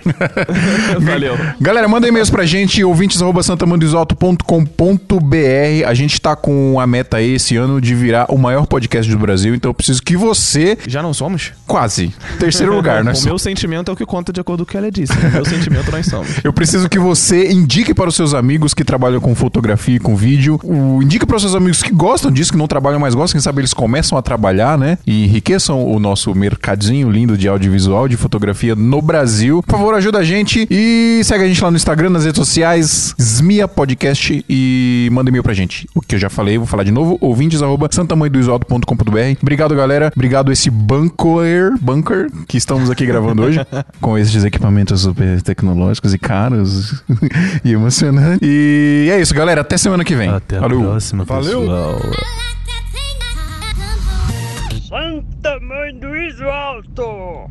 [laughs] Valeu. Galera, manda e-mails pra gente, ouvintes.santamandoisalto.com.br. A gente tá com a meta aí esse ano de virar o maior podcast do Brasil, então eu preciso que você, Já não somos? quase, terceiro lugar, [laughs] né? O meu sentimento é o que conta de acordo com o que ela disse. O meu sentimento nós somos. Eu preciso que você indique para os seus amigos que trabalham com fotografia e com vídeo. O, indique para os seus amigos que gostam disso, que não trabalham, mas gostam. Quem sabe eles começam a trabalhar, né? E enriqueçam o nosso mercadinho lindo de audiovisual, de fotografia no Brasil. Por favor, ajuda a gente e segue a gente lá no Instagram, nas redes sociais, Smia Podcast e manda e-mail pra gente. O que eu já falei, vou falar de novo, ouvintes arroba. Obrigado, galera. Obrigado esse bunker, bunker que estamos aqui gravando hoje [laughs] com esses equipamentos super tecnológicos e caros [laughs] e emocionantes. E é isso, galera. Até semana que vem. Valeu. próxima, Valeu. pessoal. Santa Mãe do Iso Alto!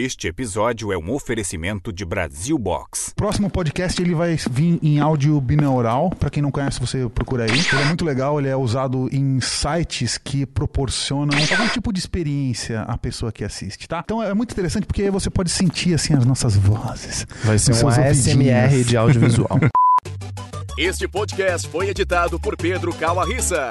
Este episódio é um oferecimento de Brasil Box. Próximo podcast ele vai vir em áudio binaural. Pra quem não conhece, você procura aí. Ele é muito legal, ele é usado em sites que proporcionam algum tipo de experiência à pessoa que assiste, tá? Então é muito interessante porque aí você pode sentir assim as nossas vozes. Vai ser um ASMR de audiovisual. [laughs] [laughs] Este podcast foi editado por Pedro Calarissa.